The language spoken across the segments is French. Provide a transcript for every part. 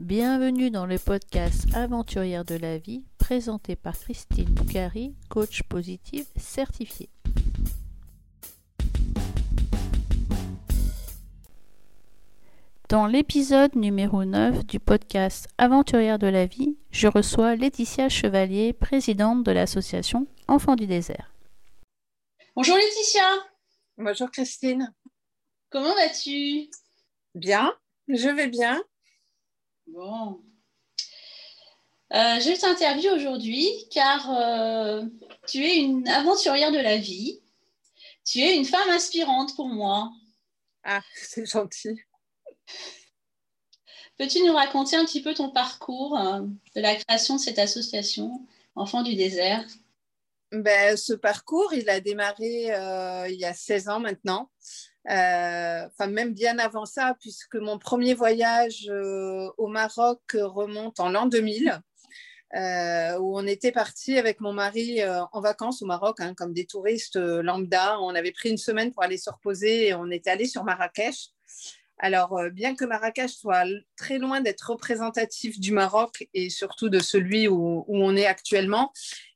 Bienvenue dans le podcast Aventurière de la vie présenté par Christine Boucari, coach positive certifiée. Dans l'épisode numéro 9 du podcast Aventurière de la vie, je reçois Laetitia Chevalier, présidente de l'association Enfants du désert. Bonjour Laetitia. Bonjour Christine. Comment vas-tu? Bien, je vais bien. Bon. Euh, je t'interviewe aujourd'hui car euh, tu es une aventurière de la vie. Tu es une femme inspirante pour moi. Ah, c'est gentil. Peux-tu nous raconter un petit peu ton parcours euh, de la création de cette association Enfants du désert? Ben, Ce parcours, il a démarré il y a 16 ans maintenant. Euh, enfin même bien avant ça, puisque mon premier voyage euh, au Maroc remonte en l'an 2000. Euh, où on était parti avec mon mari en vacances au Maroc, hein, comme des touristes lambda. On avait pris une semaine pour aller se reposer et on était allé sur Marrakech. Alors, euh, bien que Marrakech soit très loin d'être représentatif du Maroc et surtout de celui où, on est actuellement,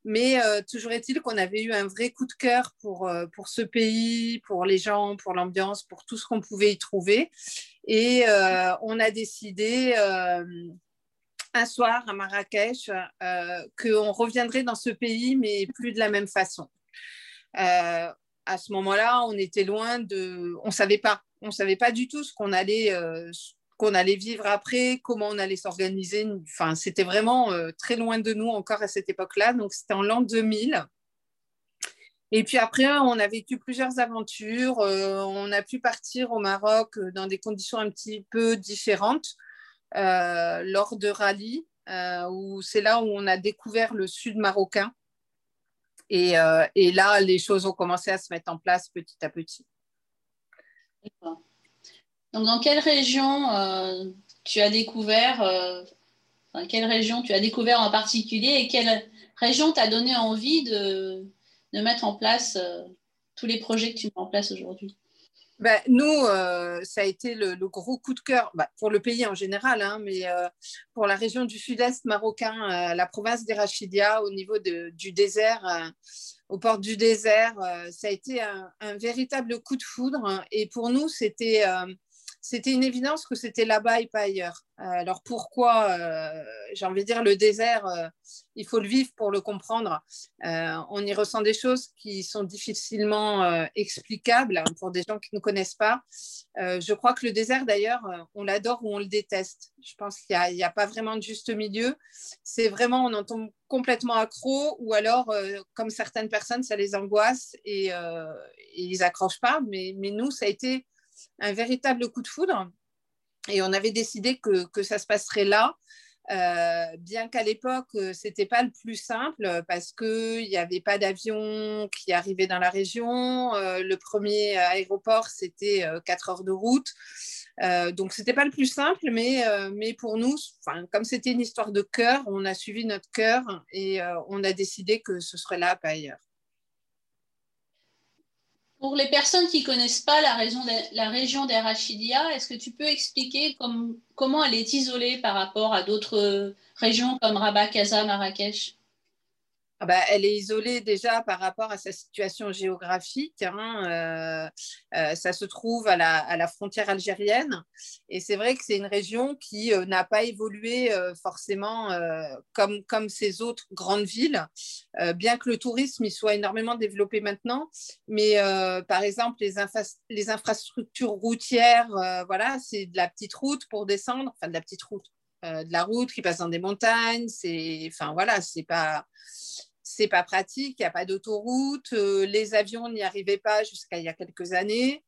mais euh, toujours est-il qu'on avait eu un vrai coup de cœur pour, euh, pour ce pays, pour les gens, pour l'ambiance, pour tout ce qu'on pouvait y trouver. Et on a décidé un soir à Marrakech qu'on reviendrait dans ce pays, mais plus de la même façon. à ce moment-là, on était loin de... On ne savait pas on savait pas du tout ce qu'on allait, euh, qu'on allait vivre après, comment on allait s'organiser. Enfin, c'était vraiment euh, très loin de nous encore à cette époque-là. Donc, c'était en l'an 2000. Et puis après, on a vécu plusieurs aventures. Euh, on a pu partir au Maroc dans des conditions un petit peu différentes lors de rallye, où c'est là où on a découvert le sud marocain. Et, là, les choses ont commencé à se mettre en place petit à petit. Donc, dans quelle région euh, tu as découvert, euh, quelle région tu as découvert en particulier et quelle région t'a donné envie de, mettre en place euh, tous les projets que tu mets en place aujourd'hui? Ben, nous, ça a été le, gros coup de cœur bah, pour le pays en général, hein, mais pour la région du sud-est marocain, la province d'Erachidia, au niveau du désert, au port du désert. Ça a été un, véritable coup de foudre. Et pour nous, c'était c'était une évidence que c'était là-bas et pas ailleurs. Euh, alors pourquoi, j'ai envie de dire, le désert, il faut le vivre pour le comprendre. on y ressent des choses qui sont difficilement explicables pour des gens qui ne connaissent pas. je crois que le désert, d'ailleurs, on l'adore ou on le déteste. Je pense qu'il n'y a, a, pas vraiment de juste milieu. C'est vraiment, on en tombe complètement accro ou alors, comme certaines personnes, ça les angoisse et, ils accrochent pas. Mais, mais nous, ça a été un véritable coup de foudre. Et on avait décidé que, ça se passerait là. Euh, bien qu'à l'époque, euh, c'était pas le plus simple parce qu'il n'y avait pas d'avion qui arrivait dans la région. Euh, le premier aéroport, c'était 4 heures de route. donc, c'était pas le plus simple, mais, mais pour nous, comme c'était une histoire de cœur, on a suivi notre cœur et on a décidé que ce serait là, pas ailleurs. Pour les personnes qui ne connaissent pas la région, la région est-ce que tu peux expliquer comment elle est isolée par rapport à d'autres régions comme Rabat, Casa, Marrakech? Ah bah, elle est isolée déjà par rapport à sa situation géographique. Hein, euh, euh, ça se trouve à la, frontière algérienne. Et c'est vrai que c'est une région qui euh, n'a pas évolué forcément comme, ces autres grandes villes, bien que le tourisme y soit énormément développé maintenant. Mais par exemple, les, les infrastructures routières, voilà, c'est de la petite route pour descendre, enfin de la petite route. de la route qui passe dans des montagnes, c'est, enfin voilà, c'est pas, c'est pas pratique, il n'y a pas d'autoroute, euh, les avions n'y arrivaient pas jusqu'à il y a quelques années,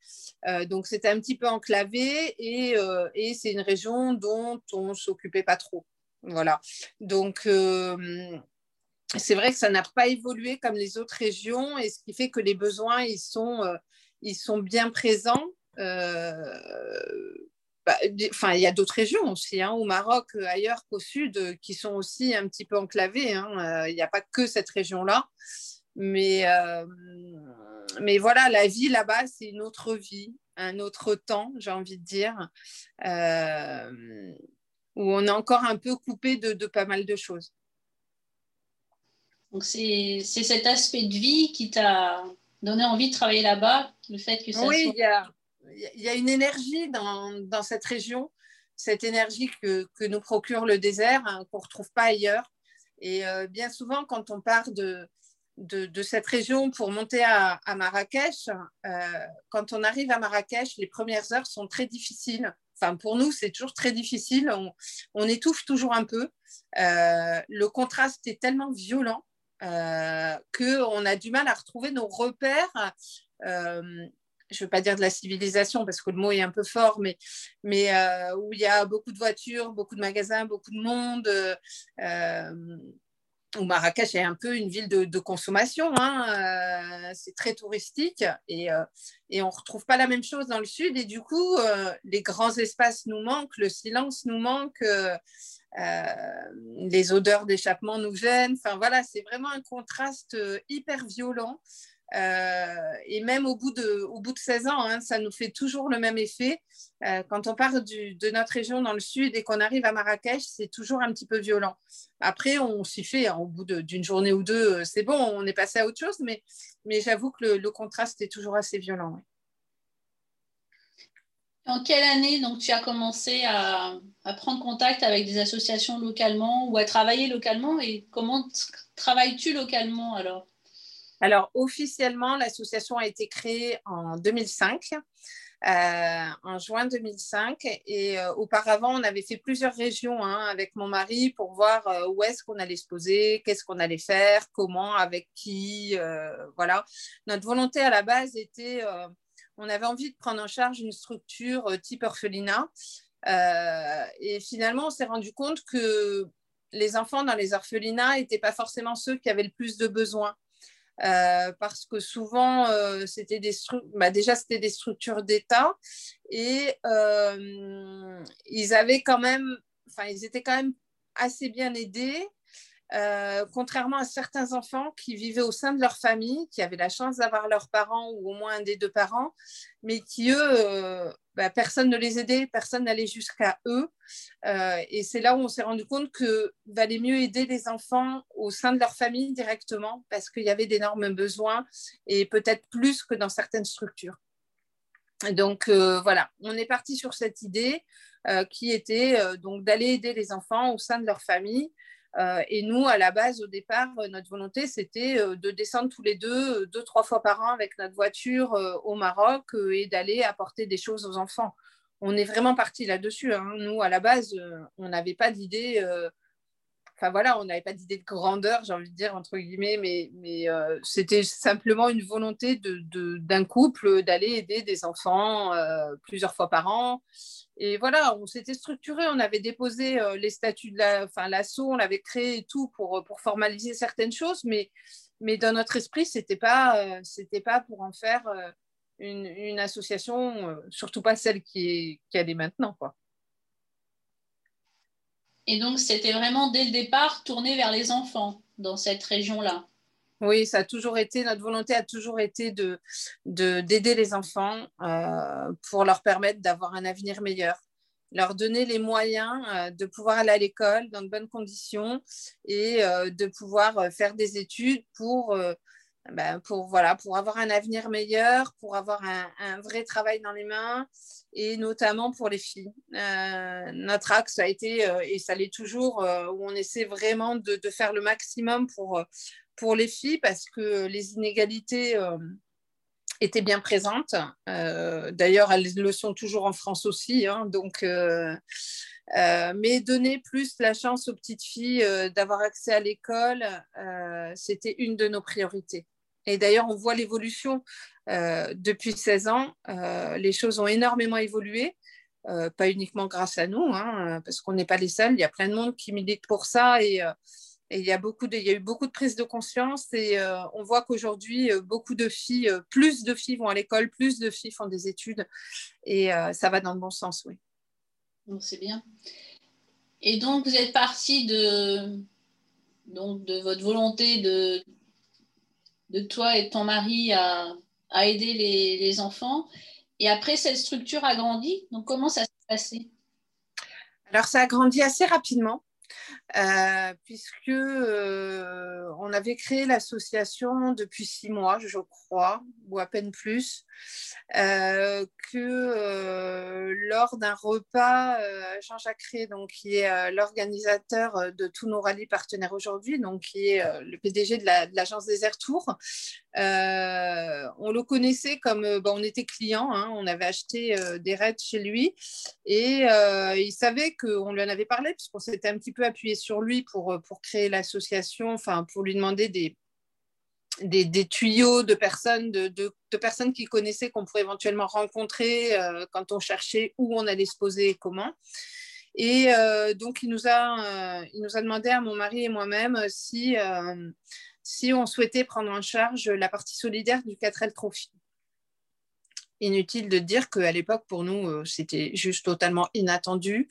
euh, donc c'était un petit peu enclavé et, euh, c'est une région dont on s'occupait pas trop. Voilà. Donc c'est vrai que ça n'a pas évolué comme les autres régions et ce qui fait que les besoins ils sont bien présents. Bah, enfin, il y a d'autres régions aussi, hein, au Maroc, euh, ailleurs qu'au sud, euh, qui sont aussi un petit peu enclavées. Hein. Euh, il n'y a pas que cette région-là. Mais, mais voilà, la vie là-bas, c'est une autre vie, un autre temps, j'ai envie de dire. où on est encore un peu coupé de, pas mal de choses. Donc c'est cet aspect de vie qui t'a donné envie de travailler là-bas, le fait que ça Oui, il y, a, y, a, une énergie dans, cette région, cette énergie que, nous procure le désert, hein, qu'on ne retrouve pas ailleurs. Et euh, bien souvent, quand on part de, cette région pour monter à, Marrakech, euh, quand on arrive à Marrakech, les premières heures sont très difficiles. Enfin, pour nous, c'est toujours très difficile. On, étouffe toujours un peu. Euh, le contraste est tellement violent qu'on a du mal à retrouver nos repères. Je ne veux pas dire de la civilisation parce que le mot est un peu fort, mais, mais où il y a beaucoup de voitures, beaucoup de magasins, beaucoup de monde où Marrakech est un peu une ville de, consommation. Hein, euh, c'est très touristique et, euh, et on ne retrouve pas la même chose dans le sud. Et du coup, euh, les grands espaces nous manquent, le silence nous manque, les odeurs d'échappement nous gênent. Enfin voilà, c'est vraiment un contraste hyper violent. Euh, et même au bout de, au bout de 16 ans, hein, ça nous fait toujours le même effet. Euh, quand on part de notre région dans le sud et qu'on arrive à Marrakech, c'est toujours un petit peu violent. Après, on s'y fait. Hein, au bout d'une journée ou deux, euh, c'est bon, on est passé à autre chose. Mais, mais j'avoue que le, contraste est toujours assez violent. En quelle année donc tu as commencé à, à, prendre contact avec des associations localement ou à travailler localement et comment travailles-tu localement alors? Alors, officiellement, l'association a été créée en 2005. Euh, en juin 2005. Et euh, auparavant, on avait fait plusieurs régions hein, avec mon mari pour voir euh, où est-ce qu'on allait se poser, qu'est-ce qu'on allait faire, comment, avec qui. voilà. Notre volonté à la base était, on avait envie de prendre en charge une structure type orphelinat. et finalement, on s'est rendu compte que les enfants dans les orphelinats n'étaient pas forcément ceux qui avaient le plus de besoins. Euh, parce que souvent, euh, c'était des bah, déjà, c'était des structures d'État et euh, ils avaient quand même, enfin, ils étaient quand même assez bien aidés. Contrairement à certains enfants qui vivaient au sein de leur famille, qui avaient la chance d'avoir leurs parents ou au moins un des deux parents, mais qui, eux, bah, personne ne les aidait, personne n'allait jusqu'à eux. Euh, et c'est là où on s'est rendu compte que valait mieux aider les enfants au sein de leur famille directement parce qu'il y avait d'énormes besoins et peut-être plus que dans certaines structures. Donc euh, voilà, on est parti sur cette idée euh, qui était donc d'aller aider les enfants au sein de leur famille euh, et nous, à la base, au départ, euh, notre volonté, c'était euh, de descendre tous les deux, deux, trois fois par an avec notre voiture au Maroc et d'aller apporter des choses aux enfants. On est vraiment parti là-dessus. Hein. Nous, à la base, on n'avait pas d'idée. Enfin voilà, on n'avait pas d'idée de grandeur, j'ai envie de dire, entre guillemets, mais, c'était simplement une volonté d'un de, d'un couple d'aller aider des enfants plusieurs fois par an. Et voilà, on s'était structuré, on avait déposé euh, les statuts de enfin, l'assaut, on l'avait créé et tout pour, euh, pour formaliser certaines choses, mais, mais dans notre esprit, ce n'était pas, euh, pas pour en faire une, une, association, surtout pas celle qui est, qui est maintenant. Quoi. Et donc, c'était vraiment dès le départ tourné vers les enfants dans cette région-là? Oui, ça a toujours été, notre volonté a toujours été de, d'aider les enfants euh, pour leur permettre d'avoir un avenir meilleur, leur donner les moyens euh, de pouvoir aller à l'école dans de bonnes conditions et euh, de pouvoir faire des études pour, ben, pour, voilà, pour avoir un avenir meilleur, pour avoir un, vrai travail dans les mains et notamment pour les filles. notre axe a été, et ça l'est toujours, où on essaie vraiment de, de faire le maximum pour pour les filles parce que les inégalités euh, étaient bien présentes. Euh, d'ailleurs, elles le sont toujours en France aussi. Hein, donc, euh, mais donner plus la chance aux petites filles d'avoir accès à l'école, c'était une de nos priorités. Et d'ailleurs, on voit l'évolution depuis 16 ans. les choses ont énormément évolué. pas uniquement grâce à nous, hein, parce qu'on n'est pas les seuls. Il y a plein de monde qui milite pour ça et, et il y, a beaucoup de, il y a eu beaucoup de prise de conscience et euh, on voit qu'aujourd'hui, euh, beaucoup de filles, euh, plus de filles vont à l'école, plus de filles font des études et ça va dans le bon sens, oui. c'est bien. Et donc, vous êtes parti de, donc, de votre volonté de, de toi et de ton mari à, à aider les, les, enfants. Et après, cette structure a grandi. Donc, comment ça s'est passé? Alors, ça a grandi assez rapidement. Euh, puisque euh, on avait créé l'association depuis six mois, je crois, ou à peine plus, euh, que lors d'un repas, Jean-Jacques Ré, donc qui est l'organisateur de tous nos rallyes partenaires aujourd'hui, donc qui est le PDG de l'agence des Air Tours, on le connaissait comme, bon, on était client, hein, on avait acheté des raids chez lui. Et il savait qu'on lui en avait parlé puisqu'on s'était un petit peu appuyé sur lui pour, euh, pour créer l'association, enfin, pour lui demander des, des, tuyaux de personnes, de, personnes qui connaissaient qu'on pourrait éventuellement rencontrer euh, quand on cherchait où on allait se poser et comment. Et euh, donc, il nous, a, il nous a demandé à mon mari et moi-même si, si on souhaitait prendre en charge la partie solidaire du 4L Trophy. Inutile de dire qu'à l'époque, pour nous, euh, c'était juste totalement inattendu.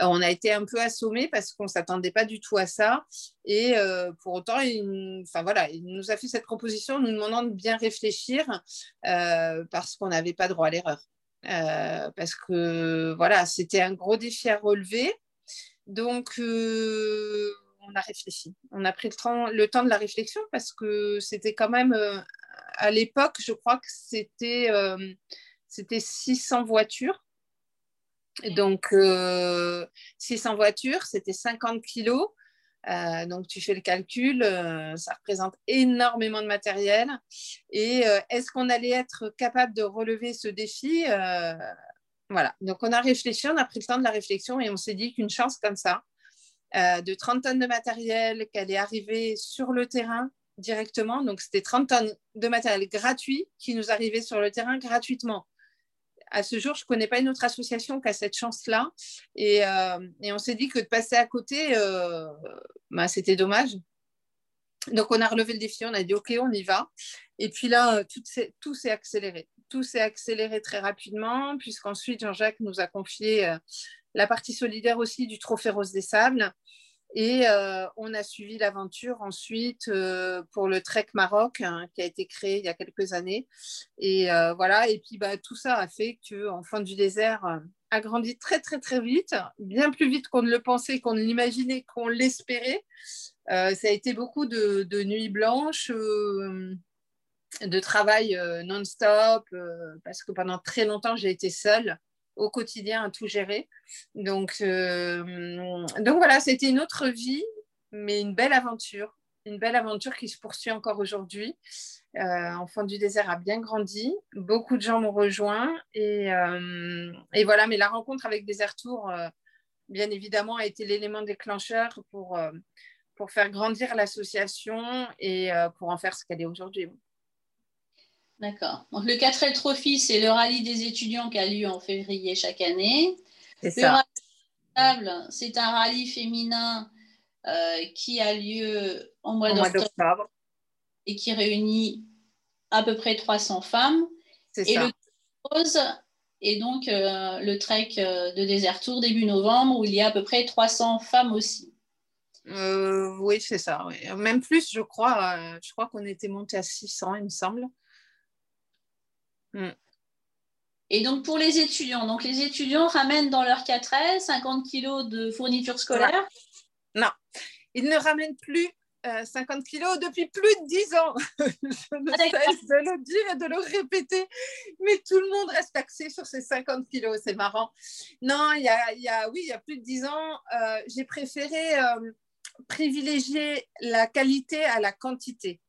Euh, on a été un peu assommés parce qu'on ne s'attendait pas du tout à ça. Et euh, pour autant, il, enfin, voilà, il nous a fait cette proposition nous demandant de bien réfléchir parce qu'on n'avait pas droit à l'erreur. parce que voilà, c'était un gros défi à relever. Donc, on a réfléchi. On a pris le temps, le temps de la réflexion parce que c'était quand même à l'époque, je crois que c'était euh, c'était 600 voitures. Donc, 600 euh, voitures, c'était 50 kilos. Euh, donc, tu fais le calcul, ça représente énormément de matériel. Et est-ce qu'on allait être capable de relever ce défi Voilà. Donc, on a réfléchi, on a pris le temps de la réflexion et on s'est dit qu'une chance comme ça, de 30 tonnes de matériel, qu'elle est arrivée sur le terrain directement. Donc, c'était 30 tonnes de matériel gratuit qui nous arrivait sur le terrain gratuitement. À ce jour, je ne connais pas une autre association qui a cette chance-là. Et, euh, on s'est dit que de passer à côté, euh, bah, c'était dommage. Donc, on a relevé le défi, on a dit OK, on y va. Et puis là, euh, tout s'est accéléré. Tout s'est accéléré très rapidement, puisqu'ensuite, Jean-Jacques nous a confié la partie solidaire aussi du Trophée Rose des Sables. Et euh, on a suivi l'aventure ensuite euh, pour le Trek Maroc hein, qui a été créé il y a quelques années. Et euh, voilà, et puis bah, tout ça a fait que Enfant du désert a grandi très très très vite, bien plus vite qu'on ne le pensait, qu'on ne l'imaginait, qu'on l'espérait. ça a été beaucoup de, de nuits blanches, de travail non-stop, parce que pendant très longtemps j'ai été seule au quotidien à tout gérer. Donc, euh, donc voilà, c'était une autre vie, mais une belle aventure. Une belle aventure qui se poursuit encore aujourd'hui. Euh, Enfant du désert a bien grandi. Beaucoup de gens m'ont rejoint. Et, euh, et, voilà, mais la rencontre avec Desert Tour, euh, bien évidemment, a été l'élément déclencheur pour, pour faire grandir l'association et pour en faire ce qu'elle est aujourd'hui. D'accord. Donc le 4L Trophy, c'est le rallye des étudiants qui a lieu en février chaque année. C'est ça. c'est un rallye féminin euh, qui a lieu en mois d'octobre et qui réunit à peu près 300 femmes. Et le rose est donc euh, le trek euh, de Desert Tour début novembre où il y a à peu près 300 femmes aussi. oui, c'est ça. Même plus, je crois. je crois qu'on était monté à 600, il me semble. Mm. Et donc pour les étudiants, donc les étudiants ramènent dans leur 4L 50 kilos de fournitures scolaires Non, ils ne ramènent plus 50 euh, kilos depuis plus de 10 ans. Je ne ah, cesse de le dire et de le répéter, mais tout le monde reste axé sur ces 50 kilos, c'est marrant. Non, il y a, oui, il y a plus de 10 ans, euh, j'ai préféré euh, privilégier la qualité à la quantité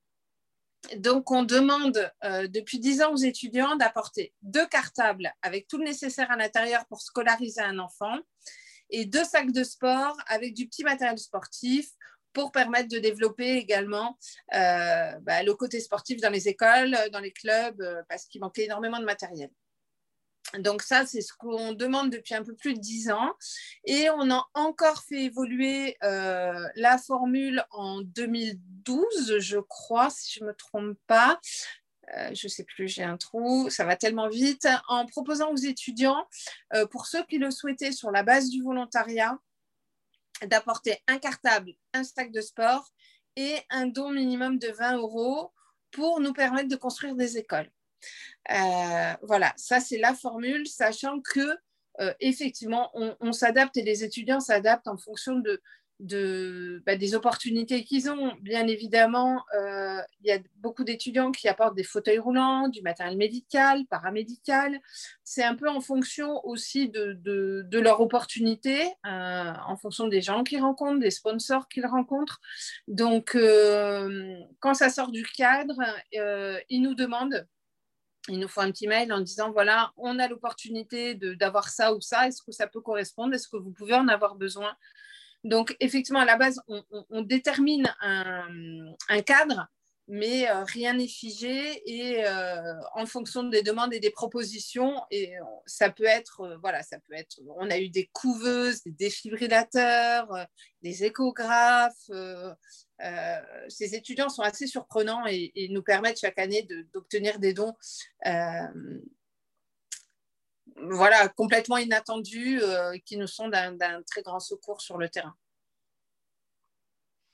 donc, on demande euh, depuis 10 ans aux étudiants d'apporter deux cartables avec tout le nécessaire à l'intérieur pour scolariser un enfant et deux sacs de sport avec du petit matériel sportif pour permettre de développer également euh, bah, le côté sportif dans les écoles, dans les clubs, euh, parce qu'il manquait énormément de matériel. Donc ça, c'est ce qu'on demande depuis un peu plus de dix ans. Et on a encore fait évoluer euh, la formule en 2012, je crois, si je ne me trompe pas. Euh, je ne sais plus, j'ai un trou, ça va tellement vite, en proposant aux étudiants, euh, pour ceux qui le souhaitaient sur la base du volontariat, d'apporter un cartable, un sac de sport et un don minimum de 20 euros pour nous permettre de construire des écoles. Euh, voilà, ça c'est la formule, sachant que effectivement, on s'adapte et les étudiants s'adaptent en fonction de, bah, des opportunités qu'ils ont. Bien évidemment, euh, il y a beaucoup d'étudiants qui apportent des fauteuils roulants, du matériel médical, paramédical. C'est un peu en fonction aussi de, leur opportunité, euh, en fonction des gens qu'ils rencontrent, des sponsors qu'ils rencontrent. Donc, euh, quand ça sort du cadre, ils nous demandent ils nous font un petit mail en disant voilà, on a l'opportunité d'avoir ça ou ça, est-ce que ça peut correspondre, est-ce que vous pouvez en avoir besoin? Donc, effectivement, à la base, on, détermine un, cadre, mais euh, rien n'est figé et euh, en fonction des demandes et des propositions, ça peut être, euh, voilà, ça peut être, on a eu des couveuses, des défibrillateurs, des échographes. ces étudiants sont assez surprenants et, nous permettent chaque année d'obtenir des dons voilà, complètement inattendus qui nous sont d'un très grand secours sur le terrain.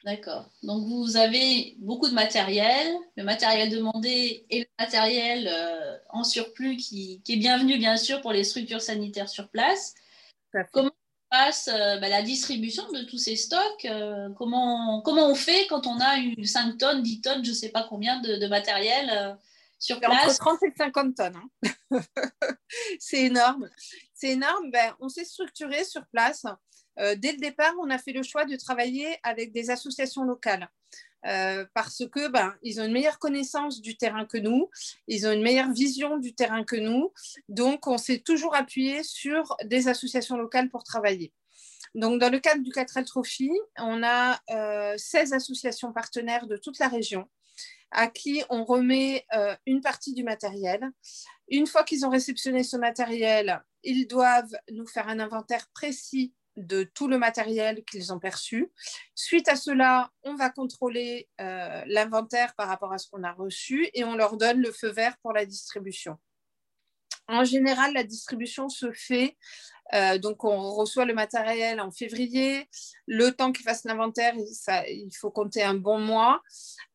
D'accord. Donc vous avez beaucoup de matériel, le matériel demandé et le matériel euh, en surplus qui, est bienvenu bien sûr pour les structures sanitaires sur place. Comment passe euh, bah, la distribution de tous ces stocks comment, comment on fait quand on a eu 5 tonnes, 10 tonnes, je ne sais pas combien de, matériel sur place? Entre 30 et 50 tonnes. Hein. c'est énorme. C'est énorme. Ben, on s'est structuré sur place. Euh, dès le départ, on a fait le choix de travailler avec des associations locales. Euh, parce que ben, ils ont une meilleure connaissance du terrain que nous, ils ont une meilleure vision du terrain que nous. Donc, on s'est toujours appuyé sur des associations locales pour travailler. Donc, dans le cadre du 4L Trophy, on a 16 euh, associations partenaires de toute la région à qui on remet euh, une partie du matériel. Une fois qu'ils ont réceptionné ce matériel, ils doivent nous faire un inventaire précis de tout le matériel qu'ils ont perçu. Suite à cela, on va contrôler euh, l'inventaire par rapport à ce qu'on a reçu et on leur donne le feu vert pour la distribution. En général, la distribution se fait euh, donc, on reçoit le matériel en février. Le temps qu'il fasse l'inventaire, il faut compter un bon mois.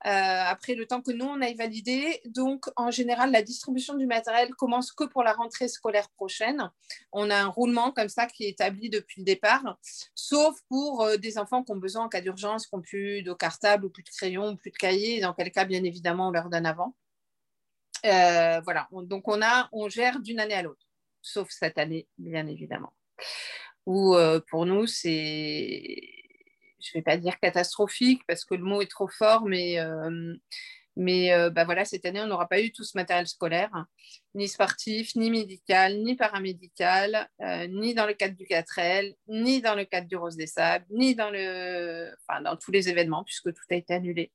Euh, après, le temps que nous, on aille valider. Donc, en général, la distribution du matériel commence que pour la rentrée scolaire prochaine. On a un roulement comme ça qui est établi depuis le départ, sauf pour euh, des enfants qui ont besoin en cas d'urgence, qui n'ont plus de cartable ou plus de crayon ou plus de cahier, dans quel cas, bien évidemment, on leur donne avant. Voilà, donc on, a, on gère d'une année à l'autre sauf cette année, bien évidemment. Où euh, pour nous, c'est, je ne vais pas dire catastrophique parce que le mot est trop fort, mais, euh, mais euh, bah voilà, cette année, on n'aura pas eu tout ce matériel scolaire, ni sportif, ni médical, ni paramédical, ni dans le cadre du 4L, ni dans le cadre du Rose des Sables, ni dans, le, enfin, dans tous les événements, puisque tout a été annulé.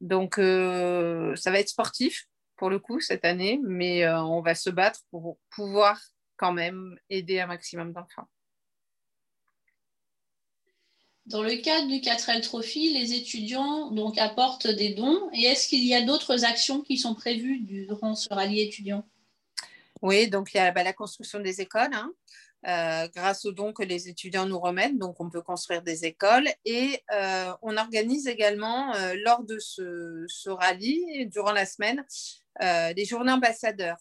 Donc, ça va être sportif pour le coup cette année, mais on va se battre pour pouvoir quand même aider un maximum d'enfants. Dans le cadre du 4L Trophy, les étudiants donc, apportent des dons. Et est-ce qu'il y a d'autres actions qui sont prévues durant ce rallye étudiant? Oui, donc il y a bah, la construction des écoles. Hein, euh, grâce aux dons que les étudiants nous remettent. Donc, on peut construire des écoles. Et euh, on organise également, euh, lors de ce, ce, rallye, durant la semaine, des journées ambassadeurs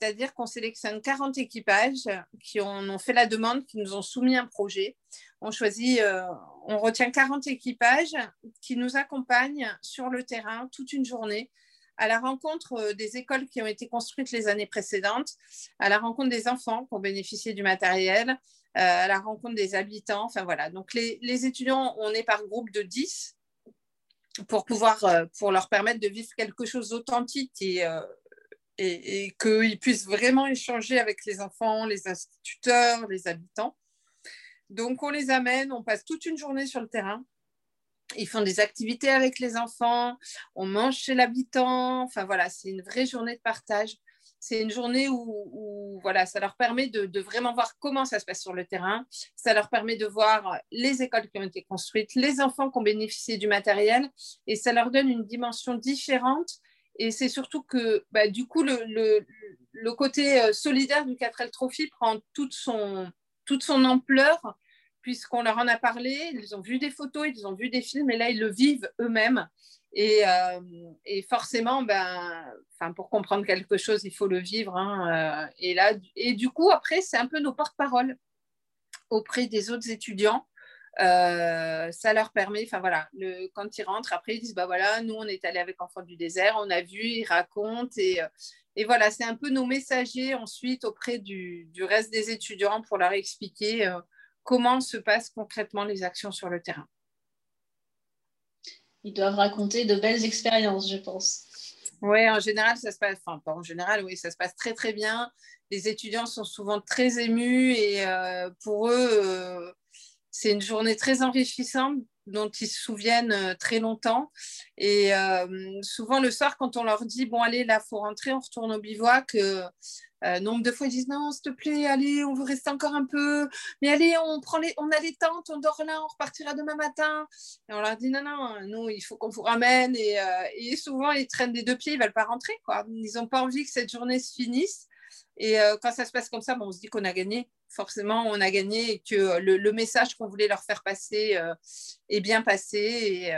c'est-à-dire qu'on sélectionne 40 équipages qui ont, fait la demande, qui nous ont soumis un projet. On choisit, euh, on retient 40 équipages qui nous accompagnent sur le terrain toute une journée à la rencontre euh, des écoles qui ont été construites les années précédentes, à la rencontre des enfants qui ont bénéficié du matériel, euh, à la rencontre des habitants. Enfin voilà. Donc les, les, étudiants, on est par groupe de 10 pour pouvoir, pour leur permettre de vivre quelque chose d'authentique et et, qu'ils puissent vraiment échanger avec les enfants, les instituteurs, les habitants. Donc, on les amène, on passe toute une journée sur le terrain. Ils font des activités avec les enfants, on mange chez l'habitant. Enfin, voilà, c'est une vraie journée de partage. C'est une journée où, voilà, ça leur permet de, vraiment voir comment ça se passe sur le terrain. Ça leur permet de voir les écoles qui ont été construites, les enfants qui ont bénéficié du matériel. Et ça leur donne une dimension différente et c'est surtout que, bah, du coup, le, côté euh, solidaire du 4L Trophy prend toute son ampleur puisqu'on leur en a parlé, ils ont vu des photos, ils ont vu des films, et là, ils le vivent eux-mêmes. Et, euh, forcément, ben, pour comprendre quelque chose, il faut le vivre. Hein, euh, et, du coup, après, c'est un peu nos porte-paroles auprès des autres étudiants. Euh, ça leur permet, enfin voilà, quand ils rentrent, après ils disent, bah voilà, nous on est allé avec Enfants du désert, on a vu, ils racontent, et, voilà, c'est un peu nos messagers ensuite auprès du, reste des étudiants pour leur expliquer comment se passent concrètement les actions sur le terrain. Ils doivent raconter de belles expériences, je pense. Oui, en général, ça se passe, enfin, pas en général, oui, ça se passe très, très bien. Les étudiants sont souvent très émus et euh, pour eux, euh, c'est une journée très enrichissante dont ils se souviennent euh, très longtemps. Et souvent, le soir, quand on leur dit, bon, allez, là, faut rentrer, on retourne au bivouac, euh, nombre de fois, ils disent non, s'il te plaît, allez, on veut rester encore un peu. Mais allez, on, prend les, on a les tentes, on dort là, on repartira demain matin. Et on leur dit non, non, nous, il faut qu'on vous ramène. Et, euh, souvent, ils traînent des deux pieds, ils ne veulent pas rentrer. Quoi. Ils n'ont pas envie que cette journée se finisse. Et euh, quand ça se passe comme ça, bon, on se dit qu'on a gagné. Forcément, on a gagné et que le, message qu'on voulait leur faire passer est bien passé.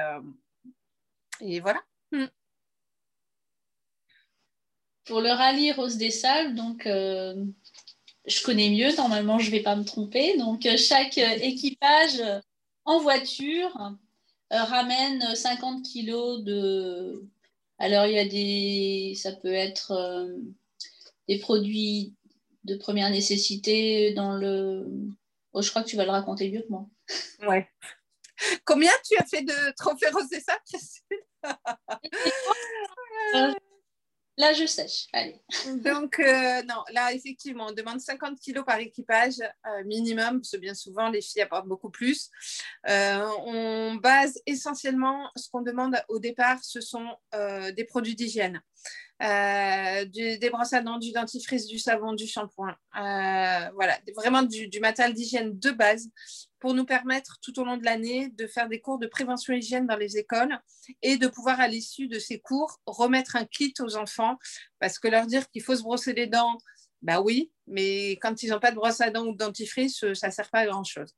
Et, voilà. Hmm. Pour le rallye Rose des Salles, donc euh, je connais mieux, normalement je ne vais pas me tromper. Donc euh, chaque euh, équipage en voiture ramène 50 kilos de. Alors il y a des. Ça peut être des produits de première nécessité dans le. Oh, je crois que tu vas le raconter mieux que moi. Ouais. Combien tu as fait de trophées Rose des Salles Là, je sèche. Allez. Donc, euh, non, là, effectivement, on demande 50 kilos par équipage euh, minimum, parce que bien souvent, les filles apportent beaucoup plus. Euh, on base essentiellement, ce qu'on demande au départ, ce sont des produits d'hygiène. Des brosses à dents, du dentifrice, du savon, du shampoing. voilà, vraiment du, du matériel d'hygiène de base pour nous permettre tout au long de l'année de faire des cours de prévention hygiène dans les écoles et de pouvoir à l'issue de ces cours remettre un kit aux enfants parce que leur dire qu'il faut se brosser les dents, bah oui, mais quand ils n'ont pas de brosse à dents ou de dentifrice, ça ne sert pas à grand-chose.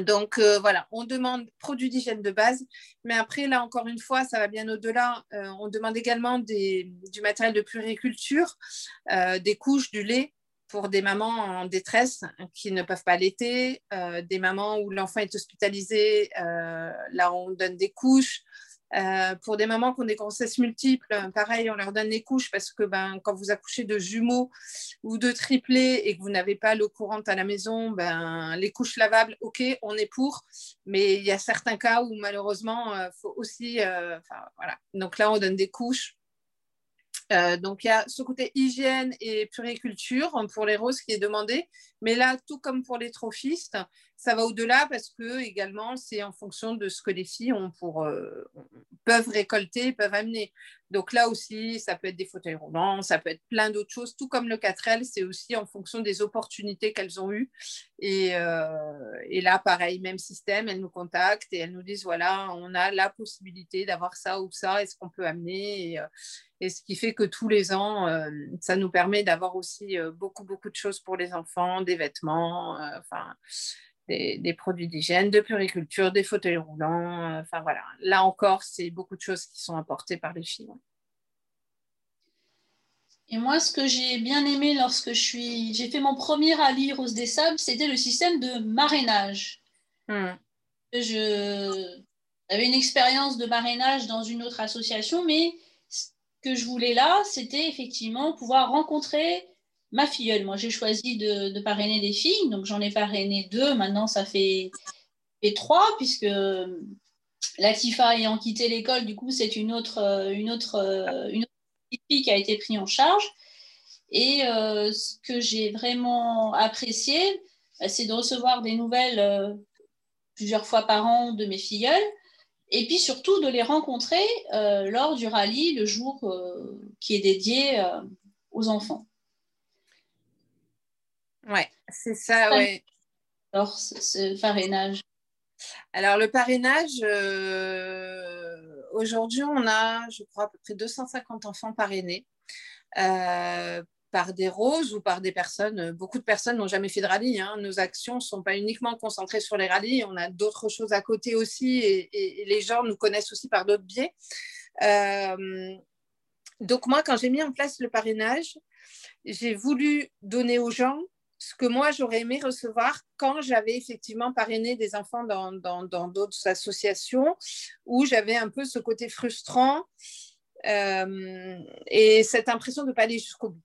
Donc euh, voilà, on demande produits d'hygiène de base, mais après, là encore une fois, ça va bien au-delà. Euh, on demande également du matériel de puriculture, euh, des couches, du lait, pour des mamans en détresse qui ne peuvent pas allaiter, des mamans où l'enfant est hospitalisé, là on donne des couches. Euh, pour des mamans qui ont des grossesses multiples, pareil, on leur donne des couches parce que ben, quand vous accouchez de jumeaux ou de triplés et que vous n'avez pas l'eau courante à la maison, ben, les couches lavables, ok, on est pour, mais il y a certains cas où malheureusement, il faut aussi, voilà. Donc là, on donne des couches. Euh, donc il y a ce côté hygiène et puriculture pour les roses qui est demandé, mais là, tout comme pour les trophistes, ça va au-delà parce que également c'est en fonction de ce que les filles ont pour, euh, peuvent récolter, peuvent amener. Donc là aussi, ça peut être des fauteuils roulants, ça peut être plein d'autres choses, tout comme le 4L, c'est aussi en fonction des opportunités qu'elles ont eues. Et, euh, et, là, pareil, même système, elles nous contactent et elles nous disent, voilà, on a la possibilité d'avoir ça ou ça, est-ce qu'on peut amener et, et, ce qui fait que tous les ans, euh, ça nous permet d'avoir aussi euh, beaucoup, beaucoup de choses pour les enfants, des vêtements, enfin des, produits d'hygiène, de puriculture, des fauteuils roulants. Euh, enfin voilà, là encore, c'est beaucoup de choses qui sont apportées par les filles. Et moi, ce que j'ai bien aimé lorsque je suis, j'ai fait mon premier rallye Rose des Sables, c'était le système de marrainage. Hmm. Je avais une expérience de marrainage dans une autre association, mais ce que je voulais là, c'était effectivement pouvoir rencontrer ma filleule. Moi, j'ai choisi de, parrainer des filles, donc j'en ai parrainé deux. Maintenant, ça fait, trois, puisque Latifa ayant quitté l'école, du coup, c'est une autre, autre, une fille qui a été prise en charge. Et euh, ce que j'ai vraiment apprécié, c'est de recevoir des nouvelles euh, plusieurs fois par an de mes filleules, et puis surtout de les rencontrer euh, lors du rallye, le jour qui est dédié aux enfants. Ouais, c'est ça, ouais. Alors, ce parrainage. Alors, le parrainage, euh, aujourd'hui, on a, je crois, à peu près 250 enfants parrainés. Euh, par des roses ou par des personnes. Beaucoup de personnes n'ont jamais fait de rallye. Hein. Nos actions ne sont pas uniquement concentrées sur les rallyes. On a d'autres choses à côté aussi et, les gens nous connaissent aussi par d'autres biais. Euh, donc moi, quand j'ai mis en place le parrainage, j'ai voulu donner aux gens ce que moi j'aurais aimé recevoir quand j'avais effectivement parrainé des enfants dans d'autres associations où j'avais un peu ce côté frustrant euh, et cette impression de ne pas aller jusqu'au bout.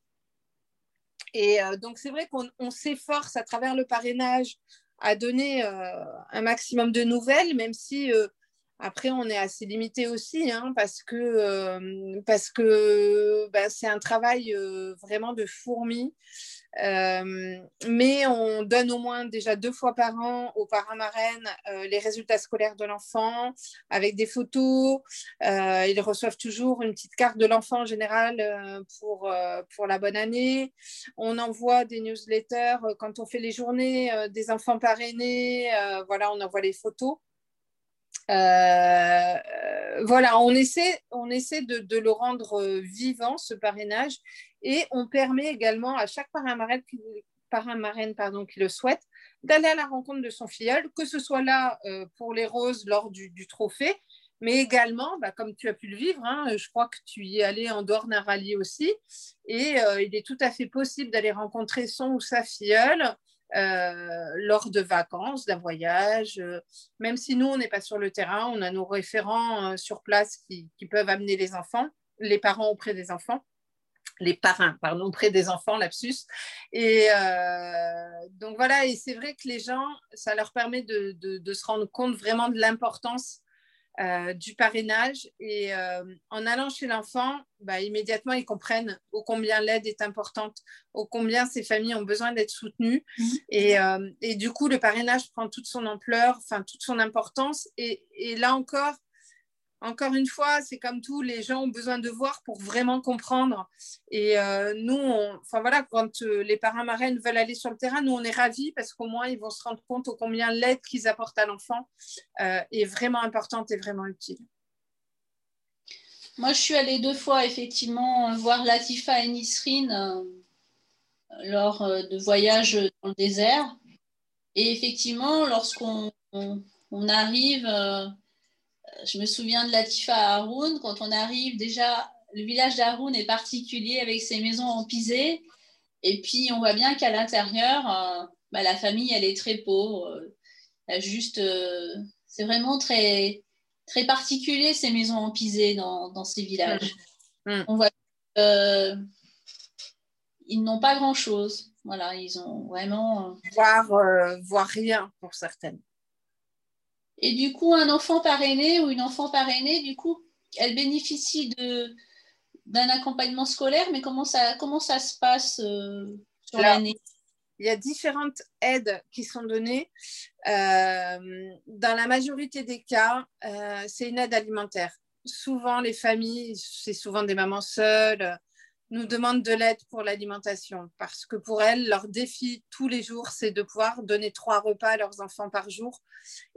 Et euh, donc c'est vrai qu'on s'efforce à travers le parrainage à donner euh, un maximum de nouvelles, même si après, on est assez limité aussi hein, parce que parce que bah, c'est un travail vraiment de fourmi. Euh, mais on donne au moins déjà deux fois par an aux parents marraines euh, les résultats scolaires de l'enfant avec des photos. Euh, ils reçoivent toujours une petite carte de l'enfant en général pour, pour la bonne année. On envoie des newsletters quand on fait les journées des enfants parrainés. voilà, on envoie les photos. Voilà, on essaie, de, le rendre vivant, ce parrainage, et on permet également à chaque parrain marraine, parrain marraine pardon, qui le souhaite d'aller à la rencontre de son filleul, que ce soit là euh, pour les roses lors du, trophée, mais également, bah, comme tu as pu le vivre, hein, je crois que tu y es allé en dehors d'un rallye aussi, et euh, il est tout à fait possible d'aller rencontrer son ou sa filleule euh, lors de vacances, d'un voyage, même si nous, on n'est pas sur le terrain, on a nos référents sur place qui, peuvent amener les enfants, les parents auprès des enfants les parrains, pardon, près des enfants, lapsus. Et euh, donc voilà, et c'est vrai que les gens, ça leur permet de, se rendre compte vraiment de l'importance euh, du parrainage. Et euh, en allant chez l'enfant, bah, immédiatement, ils comprennent ô combien l'aide est importante, ô combien ces familles ont besoin d'être soutenues. Mmh. Et, et, du coup, le parrainage prend toute son ampleur, enfin toute son importance. Et, et là encore, encore une fois, c'est comme tout, les gens ont besoin de voir pour vraiment comprendre. Et euh, nous, enfin voilà, quand euh, les parents marraines veulent aller sur le terrain, nous on est ravis parce qu'au moins ils vont se rendre compte combien l'aide qu'ils apportent à l'enfant euh, est vraiment importante et vraiment utile. Moi, je suis allée deux fois effectivement voir Latifa et Nisrine lors de voyages dans le désert. Et effectivement, lorsqu'on on arrive je me souviens de Latifa à Haroun, quand on arrive, déjà, le village d'Haroun est particulier avec ses maisons en pisé. Et puis, on voit bien qu'à l'intérieur, euh, bah, la famille, elle est très pauvre. juste, euh, c'est vraiment très, très particulier, ces maisons en pisé dans, dans ces villages. Mm. Mm. On voit euh, ils n'ont pas grand-chose. Voilà, ils ont vraiment... Voire, voire rien pour certaines. Et du coup, un enfant parrainé ou une enfant parrainée, du coup, elle bénéficie de, d'un accompagnement scolaire, mais comment ça, comment ça se passe euh, sur l'année? il y a différentes aides qui sont données. Euh, dans la majorité des cas, euh, c'est une aide alimentaire. Souvent, les familles, c'est souvent des mamans seules, nous demandent de l'aide pour l'alimentation parce que pour elles, leur défi tous les jours, c'est de pouvoir donner trois repas à leurs enfants par jour.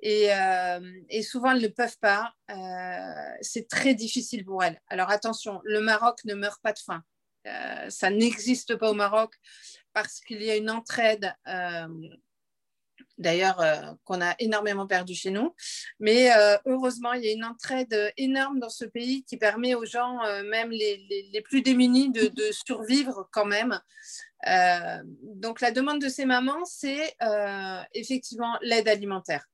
Et, euh, souvent, elles ne peuvent pas. Euh, c'est très difficile pour elles. Alors attention, le Maroc ne meurt pas de faim. Euh, ça n'existe pas au Maroc parce qu'il y a une entraide d'ailleurs euh, qu'on a énormément perdu chez nous. Mais euh, heureusement, il y a une entraide énorme dans ce pays qui permet aux gens, euh, même les, plus démunis, de, survivre quand même. donc la demande de ces mamans, c'est effectivement l'aide alimentaire.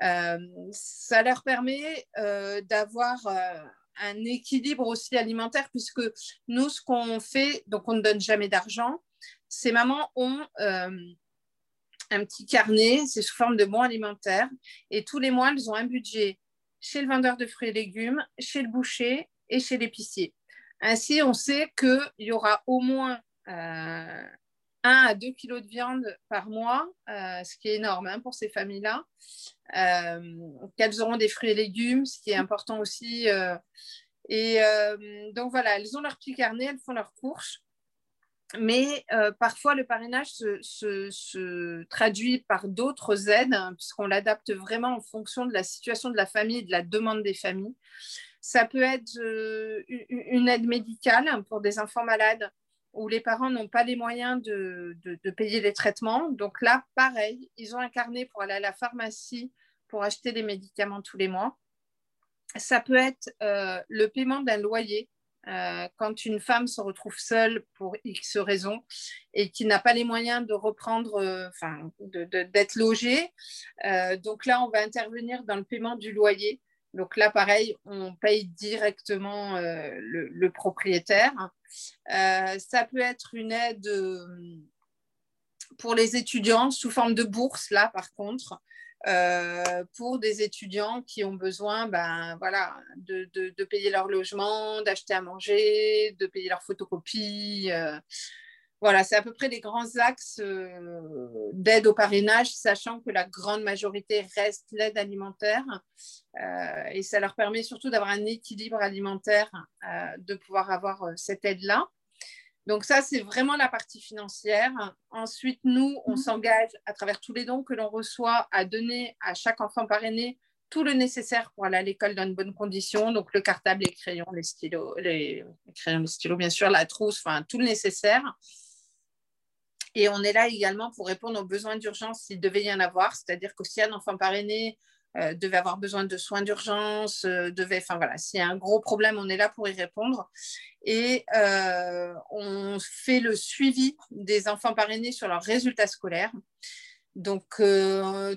ça leur permet d'avoir un équilibre aussi alimentaire puisque nous, ce qu'on fait, donc on ne donne jamais d'argent. Ces mamans ont un petit carnet, c'est sous forme de bons alimentaires. Et tous les mois, elles ont un budget chez le vendeur de fruits et légumes, chez le boucher et chez l'épicier. Ainsi, on sait qu'il y aura au moins euh, 1 à 2 kilos de viande par mois, euh, ce qui est énorme hein, pour ces familles-là. Euh, qu'elles auront des fruits et légumes, ce qui est important aussi. Euh, et donc voilà, elles ont leur petit carnet, elles font leurs courses mais euh, parfois le parrainage se, traduit par d'autres aides, hein, puisqu'on l'adapte vraiment en fonction de la situation de la famille et de la demande des familles. Ça peut être euh, une aide médicale pour des enfants malades où les parents n'ont pas les moyens de, payer les traitements. Donc là, pareil, ils ont un carnet pour aller à la pharmacie pour acheter des médicaments tous les mois. Ça peut être euh, le paiement d'un loyer. Euh, quand une femme se retrouve seule pour X raisons et qui n'a pas les moyens de reprendre, euh, enfin, d'être logée. donc là, on va intervenir dans le paiement du loyer. Donc là, pareil, on paye directement le, propriétaire. Euh, ça peut être une aide euh, pour les étudiants sous forme de bourse, là par contre, euh, pour des étudiants qui ont besoin ben, voilà, de, de, payer leur logement, d'acheter à manger, de payer leur photocopie. voilà, c'est à peu près les grands axes d'aide au parrainage, sachant que la grande majorité reste l'aide alimentaire. Euh, et ça leur permet surtout d'avoir un équilibre alimentaire, euh, de pouvoir avoir euh, cette aide-là. Donc ça, c'est vraiment la partie financière. Ensuite, nous, on mhm. s'engage à travers tous les dons que l'on reçoit à donner à chaque enfant parrainé tout le nécessaire pour aller à l'école dans de bonnes conditions. Donc le cartable, les crayons, les stylos, les, crayons, les stylos, bien sûr, la trousse, enfin tout le nécessaire. Et on est là également pour répondre aux besoins d'urgence s'il devait y en avoir. C'est-à-dire que si un enfant parrainé euh, devait avoir besoin de soins d'urgence, euh, devait, enfin voilà, s'il y a un gros problème, on est là pour y répondre. Et euh, on fait le suivi des enfants parrainés sur leurs résultats scolaires. Donc,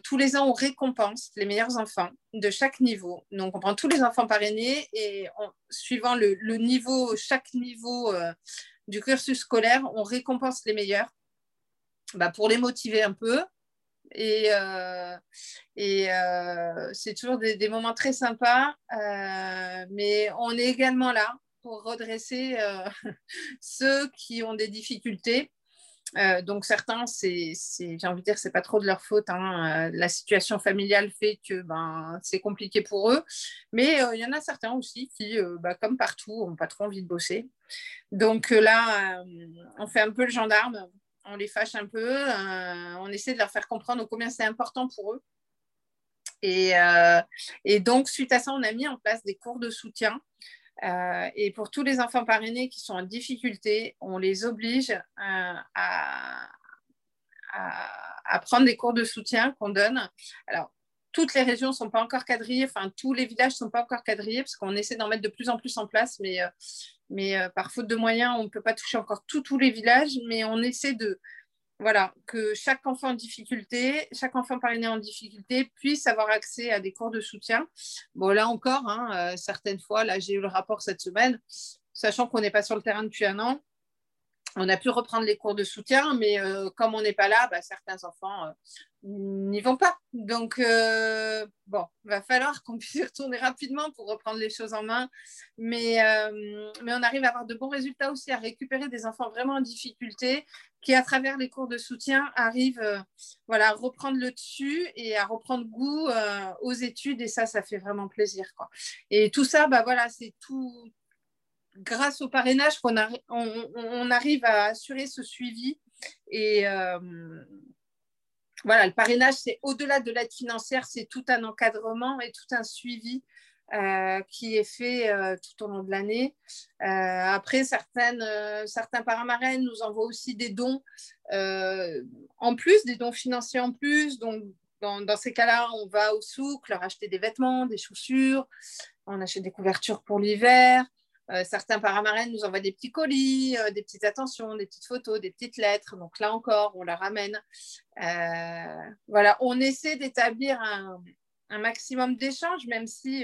tous les ans, on récompense les meilleurs enfants de chaque niveau. Donc, on prend tous les enfants parrainés et suivant le, niveau, chaque niveau du cursus scolaire, on récompense les meilleurs bah, pour les motiver un peu, et, euh, euh, c'est toujours des, moments très sympas. Euh, mais on est également là pour redresser ceux qui ont des difficultés. donc certains, c'est, j'ai envie de dire, c'est pas trop de leur faute. Hein. la situation familiale fait que ben, c'est compliqué pour eux, mais il y en a certains aussi qui, bah, comme partout, n'ont pas trop envie de bosser. Donc là, on fait un peu le gendarme on les fâche un peu, euh, on essaie de leur faire comprendre combien c'est important pour eux. Euh, et, donc, suite à ça, on a mis en place des cours de soutien. Euh, et pour tous les enfants parrainés qui sont en difficulté, on les oblige à, prendre des cours de soutien qu'on donne. Alors, toutes les régions ne sont pas encore quadrillées, enfin, tous les villages ne sont pas encore quadrillés parce qu'on essaie d'en mettre de plus en plus en place, mais mais euh, par faute de moyens, on ne peut pas toucher encore tous les villages, mais on essaie de, voilà, que chaque enfant en difficulté, chaque enfant parrainé en difficulté puisse avoir accès à des cours de soutien. Bon, là encore, hein, euh, certaines fois, là, j'ai eu le rapport cette semaine, sachant qu'on n'est pas sur le terrain depuis un an, on a pu reprendre les cours de soutien, mais euh, comme on n'est pas là, bah, certains enfants euh, n'y vont pas. Donc, euh, bon, il va falloir qu'on puisse y retourner rapidement pour reprendre les choses en main. Mais, mais on arrive à avoir de bons résultats aussi, à récupérer des enfants vraiment en difficulté qui, à travers les cours de soutien, arrivent voilà, à reprendre le dessus et à reprendre goût aux études. Et ça, ça fait vraiment plaisir. Et tout ça, bah, voilà, c'est tout grâce au parrainage on, arrive à assurer ce suivi. Et euh, voilà, le parrainage, c'est au-delà de l'aide financière, c'est tout un encadrement et tout un suivi euh, qui est fait euh, tout au long de l'année. après, certains paramarènes nous envoient aussi des dons en plus, des dons financiers en plus. Donc, dans, dans ces cas-là, on va au souk leur acheter des vêtements, des chaussures, on achète des couvertures pour l'hiver. Euh, certains paramarènes nous envoient des petits colis, euh, des petites attentions, des petites photos, des petites lettres. Donc là encore, on la ramène. Euh, voilà, on essaie d'établir un, maximum d'échanges, même si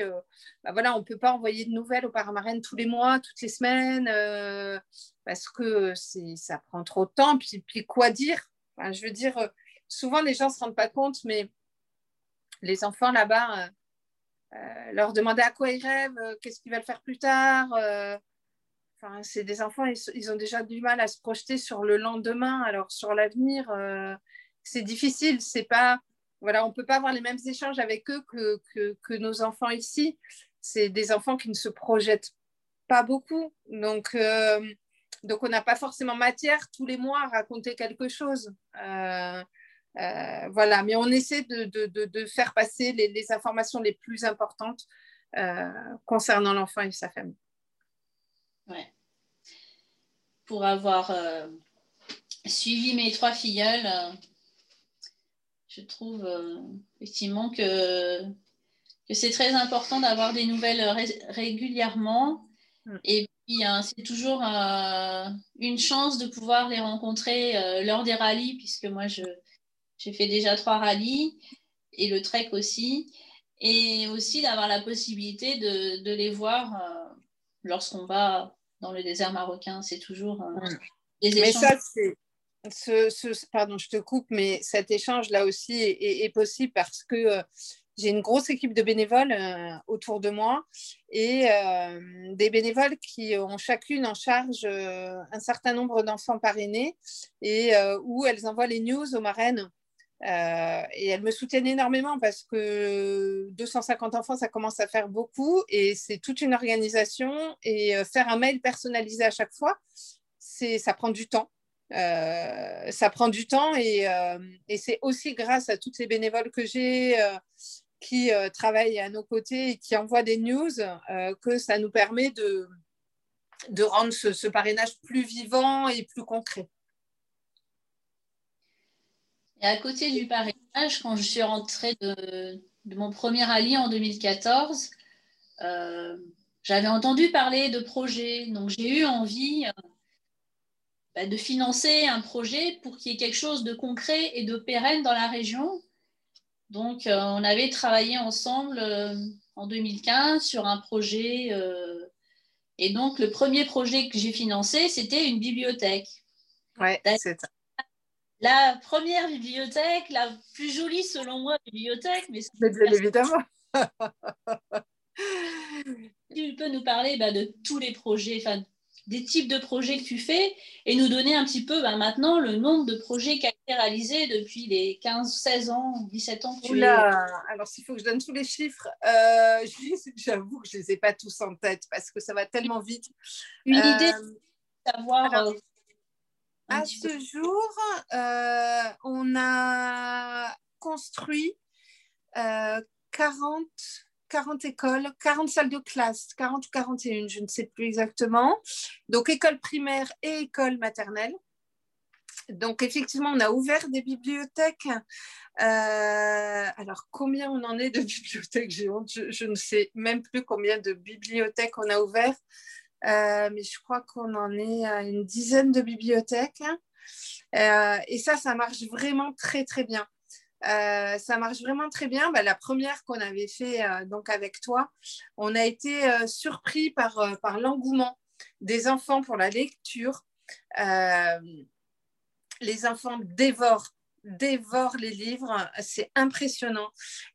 bah voilà, on ne peut pas envoyer de nouvelles aux paramarènes tous les mois, toutes les semaines, parce que ça prend trop de temps. Puis, puis quoi dire? Je veux dire, souvent les gens ne se rendent pas compte, mais les enfants là-bas leur demander à quoi ils rêvent, euh, qu'est-ce qu'ils veulent faire plus tard. Euh, enfin, c'est des enfants, ils, ont déjà du mal à se projeter sur le lendemain, alors sur l'avenir, c'est difficile. C'est pas, voilà, on peut pas avoir les mêmes échanges avec eux que, que, nos enfants ici. C'est des enfants qui ne se projettent pas beaucoup, donc donc on n'a pas forcément matière tous les mois à raconter quelque chose. Euh, voilà, mais on essaie de, faire passer les, informations les plus importantes euh, concernant l'enfant et sa famille. pour avoir suivi mes trois filleules. je trouve effectivement que, que c'est très important d'avoir des nouvelles régulièrement. Mm. Et puis, hein, c'est toujours une chance de pouvoir les rencontrer lors des rallyes, puisque moi, j'ai fait déjà trois rallyes et le trek aussi. Et aussi d'avoir la possibilité de, de les voir euh, lorsqu'on va dans le désert marocain. C'est toujours euh, des échanges. Mais ça, c'est. Ce, ce, pardon, je te coupe, mais cet échange-là aussi est, est, possible parce que euh, j'ai une grosse équipe de bénévoles autour de moi et des bénévoles qui ont chacune en charge un certain nombre d'enfants parrainés et où elles envoient les news aux marraines euh, et elles me soutiennent énormément parce que 250 enfants, ça commence à faire beaucoup et c'est toute une organisation. Et euh, faire un mail personnalisé à chaque fois, ça prend du temps. Euh, ça prend du temps et, c'est aussi grâce à toutes les bénévoles que j'ai qui travaillent à nos côtés et qui envoient des news que ça nous permet de rendre ce parrainage plus vivant et plus concret. Et à côté du parrainage, quand je suis rentrée de, mon premier allié en 2014, euh, j'avais entendu parler de projets. Donc j'ai eu envie euh, bah, de financer un projet pour qu'il y ait quelque chose de concret et de pérenne dans la région. Donc euh, on avait travaillé ensemble en 2015 sur un projet. et donc le premier projet que j'ai financé, c'était une bibliothèque. Ouais, c'est ça la première bibliothèque, la plus jolie selon moi bibliothèque. Mais, bien évidemment. tu peux nous parler bah, de tous les projets, enfin, des types de projets que tu fais et nous donner un petit peu bah, maintenant le nombre de projets qui a été réalisé depuis les 15, 16 ans, 17 ans que tu alors s'il faut que je donne tous les chiffres, euh, j'avoue que je ne les ai pas tous en tête parce que ça va tellement vite. Une idée de savoir euh, à ce jour, euh, on a construit 40, euh, 40 écoles, 40 salles de classe, 40 ou 41, je ne sais plus exactement. Donc, école primaire et école maternelle. Donc, effectivement, on a ouvert des bibliothèques. Euh, alors, combien on en est de bibliothèques? J'ai honte, je, ne sais même plus combien de bibliothèques on a ouvert. Euh, mais je crois qu'on en est à une dizaine de bibliothèques. Euh, et ça, ça marche vraiment très, très bien. Euh, ça marche vraiment très bien. Bah, la première qu'on avait fait donc avec toi, on a été surpris par, par l'engouement des enfants pour la lecture. les enfants dévorent dévore les livres, c'est impressionnant.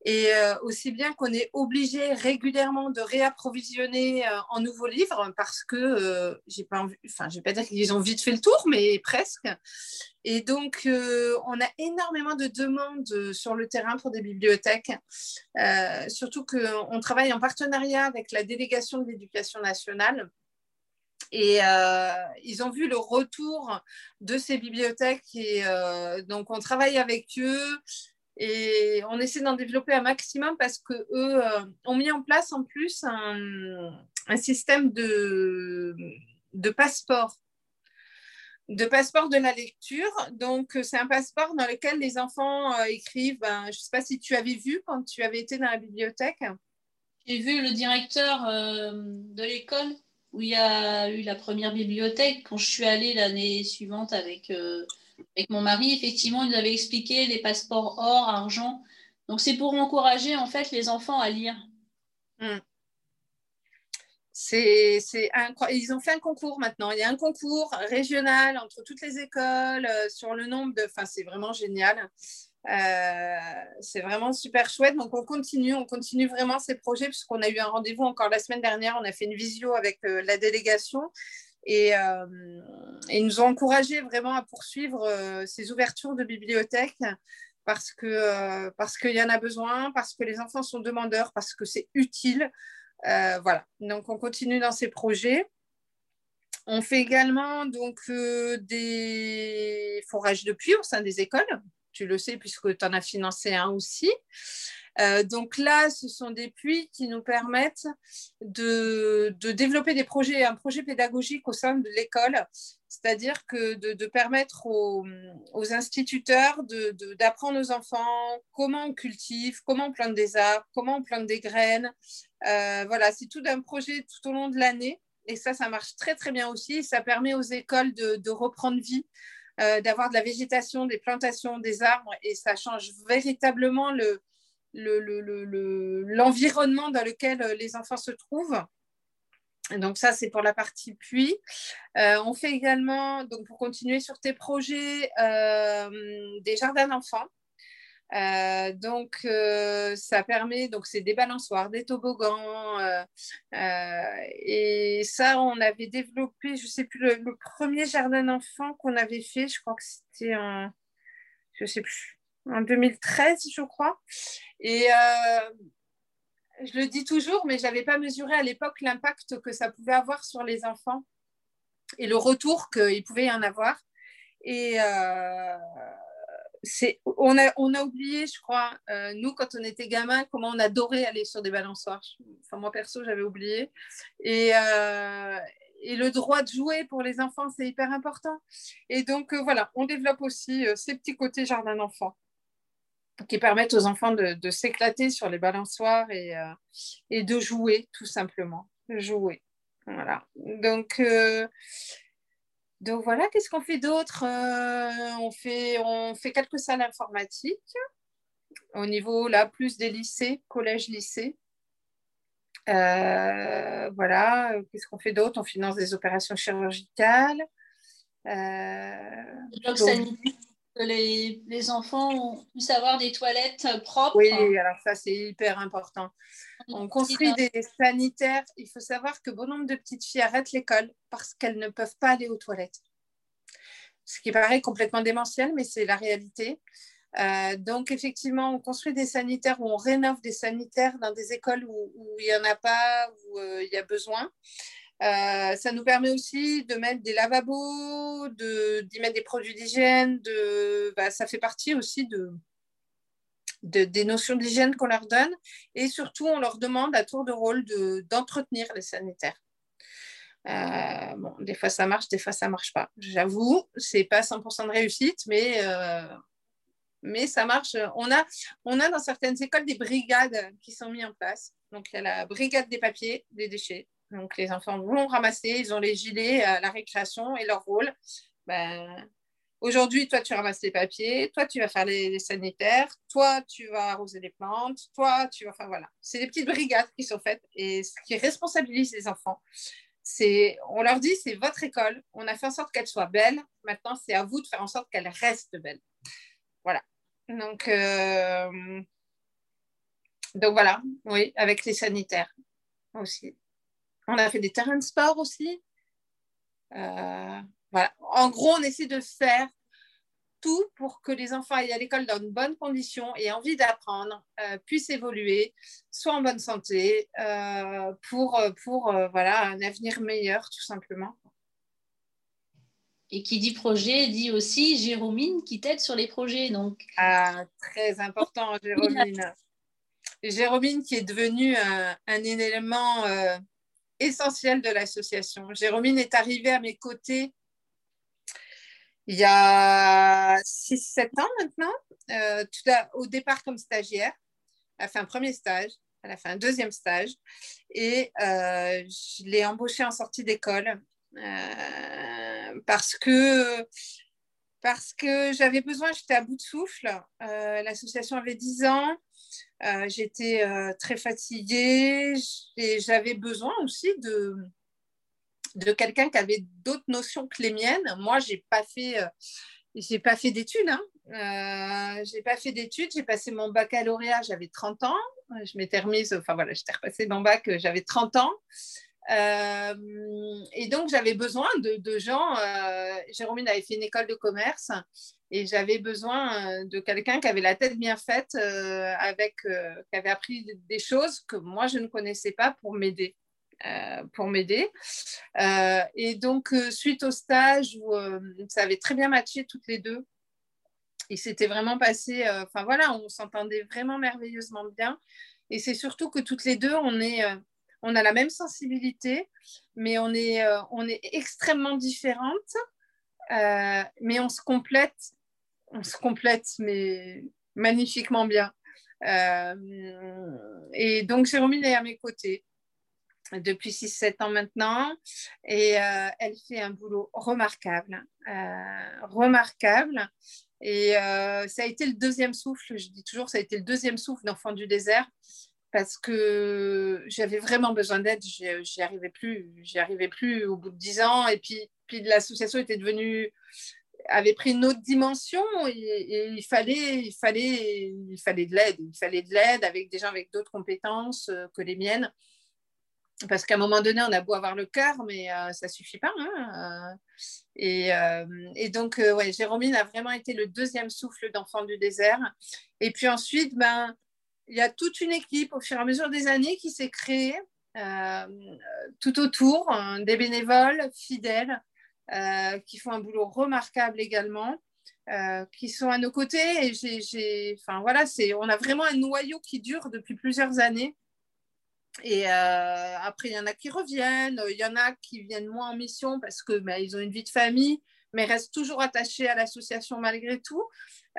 Et euh, aussi bien qu'on est obligé régulièrement de réapprovisionner euh, en nouveaux livres parce que euh, j'ai pas enfin, je vais pas dire qu'ils ont vite fait le tour, mais presque. Et donc, on a énormément de demandes sur le terrain pour des bibliothèques, surtout qu'on travaille en partenariat avec la délégation de l'éducation nationale et euh, ils ont vu le retour de ces bibliothèques et euh, donc on travaille avec eux et on essaie d'en développer un maximum parce que eux euh, ont mis en place en plus un, système de, de passeport de passeport de la lecture. Donc, c'est un passeport dans lequel les enfants écrivent. Ben, je ne sais pas si tu avais vu quand tu avais été dans la bibliothèque. J'ai vu le directeur de l'école où il y a eu la première bibliothèque. Quand je suis allée l'année suivante avec, euh, avec mon mari, effectivement, il nous avait expliqué les passeports or, argent. Donc, c'est pour encourager en fait les enfants à lire. Hmm. C'est, Ils ont fait un concours maintenant. Il y a un concours régional entre toutes les écoles euh, sur le nombre de. Enfin, c'est vraiment génial. Euh, c'est vraiment super chouette. Donc, on continue, on continue vraiment ces projets puisqu'on a eu un rendez-vous encore la semaine dernière. On a fait une visio avec euh, la délégation et, euh, ils nous ont encouragé vraiment à poursuivre ces ouvertures de bibliothèques parce que parce qu'il y en a besoin, parce que les enfants sont demandeurs, parce que c'est utile. voilà. Donc, on continue dans ces projets. On fait également donc des forages de puits au sein des écoles tu le sais puisque tu en as financé un aussi. Euh, donc là, ce sont des puits qui nous permettent de, développer des projets, un projet pédagogique au sein de l'école c'est-à-dire que de, permettre aux, instituteurs d'apprendre aux enfants comment on cultive, comment on plante des arbres, comment on plante des graines. Euh, voilà, c'est tout un projet tout au long de l'année. Et ça, ça marche très, très bien aussi. Ça permet aux écoles de, reprendre vie, euh, d'avoir de la végétation, des plantations, des arbres. Et ça change véritablement l'environnement dans lequel les enfants se trouvent. Donc ça, c'est pour la partie puits. Euh, on fait également, donc pour continuer sur tes projets, euh, des jardins d'enfants. Euh, donc ça permet, donc c'est des balançoires, des toboggans. et ça, on avait développé, je ne sais plus, le, premier jardin d'enfants qu'on avait fait, je crois que c'était en, je sais plus, en 2013, je crois. Et je le dis toujours, mais je n'avais pas mesuré à l'époque l'impact que ça pouvait avoir sur les enfants et le retour qu'il pouvait y en avoir. Et euh, on, a, on a oublié, je crois, euh, nous, quand on était gamin, comment on adorait aller sur des balançoires. Enfin, moi, perso, j'avais oublié. Et, euh, et, le droit de jouer pour les enfants, c'est hyper important. Et donc, voilà, on développe aussi ces petits côtés jardin d'enfants qui permettent aux enfants de, s'éclater sur les balançoires et, euh, et, de jouer, tout simplement. Jouer. Voilà. Donc, euh, donc voilà, qu'est-ce qu'on fait d'autre euh, on, fait, on fait quelques salles informatiques au niveau, là, plus des lycées, collège-lycée. voilà, qu'est-ce qu'on fait d'autre? On finance des opérations chirurgicales. Euh, que les, les, enfants puissent avoir des toilettes propres. Oui, alors ça, c'est hyper important. On construit des sanitaires. Il faut savoir que bon nombre de petites filles arrêtent l'école parce qu'elles ne peuvent pas aller aux toilettes. Ce qui paraît complètement démentiel, mais c'est la réalité. Euh, donc, effectivement, on construit des sanitaires ou on rénove des sanitaires dans des écoles où, il n'y en a pas, où euh, il y a besoin. Euh, ça nous permet aussi de mettre des lavabos, d'y mettre des produits d'hygiène. Bah, ça fait partie aussi de, des notions d'hygiène qu'on leur donne. Et surtout, on leur demande à tour de rôle d'entretenir les sanitaires. Euh, des fois ça marche, des fois ça marche pas. J'avoue, c'est pas 100% de réussite, mais, euh, mais ça marche. On a, on a dans certaines écoles des brigades qui sont mises en place. Donc il y a la brigade des papiers, des déchets, donc, les enfants vont ramasser, ils ont les gilets à la récréation et leur rôle. Ben, Aujourd'hui, toi, tu ramasses les papiers, toi, tu vas faire les, sanitaires, toi, tu vas arroser les plantes, toi, tu vas. Enfin, voilà. C'est des petites brigades qui sont faites et ce qui responsabilise les enfants, c'est. On leur dit, c'est votre école, on a fait en sorte qu'elle soit belle, maintenant, c'est à vous de faire en sorte qu'elle reste belle. Voilà. Donc, euh, donc voilà, oui, avec les sanitaires aussi. On a fait des terrains de sport aussi. Euh, voilà. En gros, on essaie de faire tout pour que les enfants aillent à l'école dans de bonnes conditions et envie d'apprendre, euh, puissent évoluer, soient en bonne santé euh, pour, pour voilà, un avenir meilleur, tout simplement. Et qui dit projet dit aussi Jérômine qui t'aide sur les projets. Donc. Ah, très important, Jérômine. Jérômine qui est devenue un, un élément essentiel de l'association. Jérômine est arrivée à mes côtés il y a 6-7 ans maintenant, euh, tout au départ comme stagiaire. Elle a fait un premier stage, elle a fait un deuxième stage et euh, je l'ai embauchée en sortie d'école euh, parce que parce que j'avais besoin, j'étais à bout de souffle. L'association avait 10 ans, euh, j'étais euh, très fatiguée et j'avais besoin aussi de, de quelqu'un qui avait d'autres notions que les miennes. Moi, j'ai pas fait, euh, pas fait d'études. Hein. j'ai pas fait d'études. J'ai passé mon baccalauréat, j'avais 30 ans. Je m'étais remise, enfin voilà, j'étais repassée mon bac, j'avais 30 ans. Et donc, j'avais besoin de, gens. Jérôme avait fait une école de commerce et j'avais besoin euh, de quelqu'un qui avait la tête bien faite, euh, avec, euh, qui avait appris des choses que moi je ne connaissais pas pour m'aider. pour m'aider. et donc, suite au stage où ça avait très bien matché toutes les deux, et c'était vraiment passé, enfin voilà, on s'entendait vraiment merveilleusement bien. Et c'est surtout que toutes les deux, on, est, on a la même sensibilité, mais on est, on est extrêmement différentes. mais on se complète, on se complète, mais magnifiquement bien. et donc, Jérôme est à mes côtés depuis 6-7 ans maintenant et elle fait un boulot remarquable, remarquable. Et ça a été le deuxième souffle, je dis toujours, ça a été le deuxième souffle d'Enfant du désert parce que j'avais vraiment besoin d'aide, j'y arrivais plus, j'y arrivais plus au bout de 10 ans. Et puis, puis l'association était devenue avait pris une autre dimension. Et, il fallait il fallait il fallait de l'aide. Il fallait de l'aide avec des gens avec d'autres compétences euh, que les miennes. Parce qu'à un moment donné on a beau avoir le cœur mais ça euh, ça suffit pas hein, euh. et, donc ouais Jérôme a vraiment été le deuxième souffle d'enfant du désert. Et puis ensuite ben il y a toute une équipe au fur et à mesure des années qui s'est créée euh, tout autour, hein, des bénévoles fidèles euh, qui font un boulot remarquable également, euh, qui sont à nos côtés. Et j'ai, enfin voilà, on a vraiment un noyau qui dure depuis plusieurs années. Et après, il y en a qui reviennent, il y en a qui viennent moins en mission parce que ben, ils ont une vie de famille, mais restent toujours attachés à l'association malgré tout.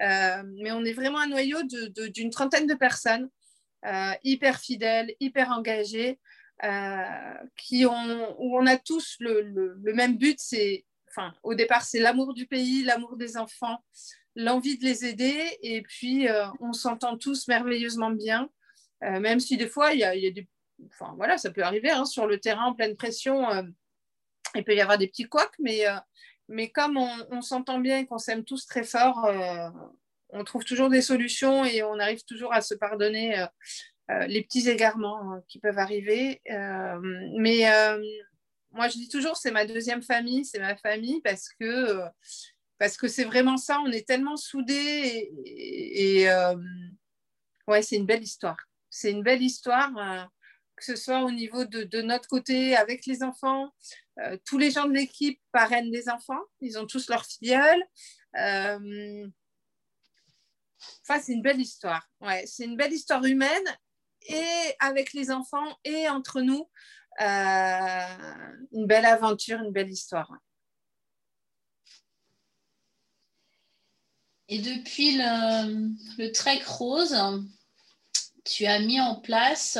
Euh, mais on est vraiment un noyau d'une trentaine de personnes euh, hyper fidèles, hyper engagées, euh, qui ont, où on a tous le, même but. C'est, enfin, au départ, c'est l'amour du pays, l'amour des enfants, l'envie de les aider, et puis on s'entend tous merveilleusement bien, même si des fois il y a, enfin voilà, ça peut arriver hein, sur le terrain en pleine pression. il peut y avoir des petits couacs, mais mais comme on, s'entend bien et qu'on s'aime tous très fort, euh, on trouve toujours des solutions et on arrive toujours à se pardonner euh, euh, les petits égarements hein, qui peuvent arriver. mais moi, je dis toujours, c'est ma deuxième famille, c'est ma famille parce que parce que c'est vraiment ça. On est tellement soudés et, ouais, c'est une belle histoire. C'est une belle histoire que ce soit au niveau de, notre côté avec les enfants. Euh, tous les gens de l'équipe parrainent des enfants, ils ont tous leur filleule. Euh, enfin, c'est une belle histoire. Ouais, c'est une belle histoire humaine et avec les enfants et entre nous. Euh, une belle aventure, une belle histoire. Et depuis le, le Trek Rose, tu as mis en place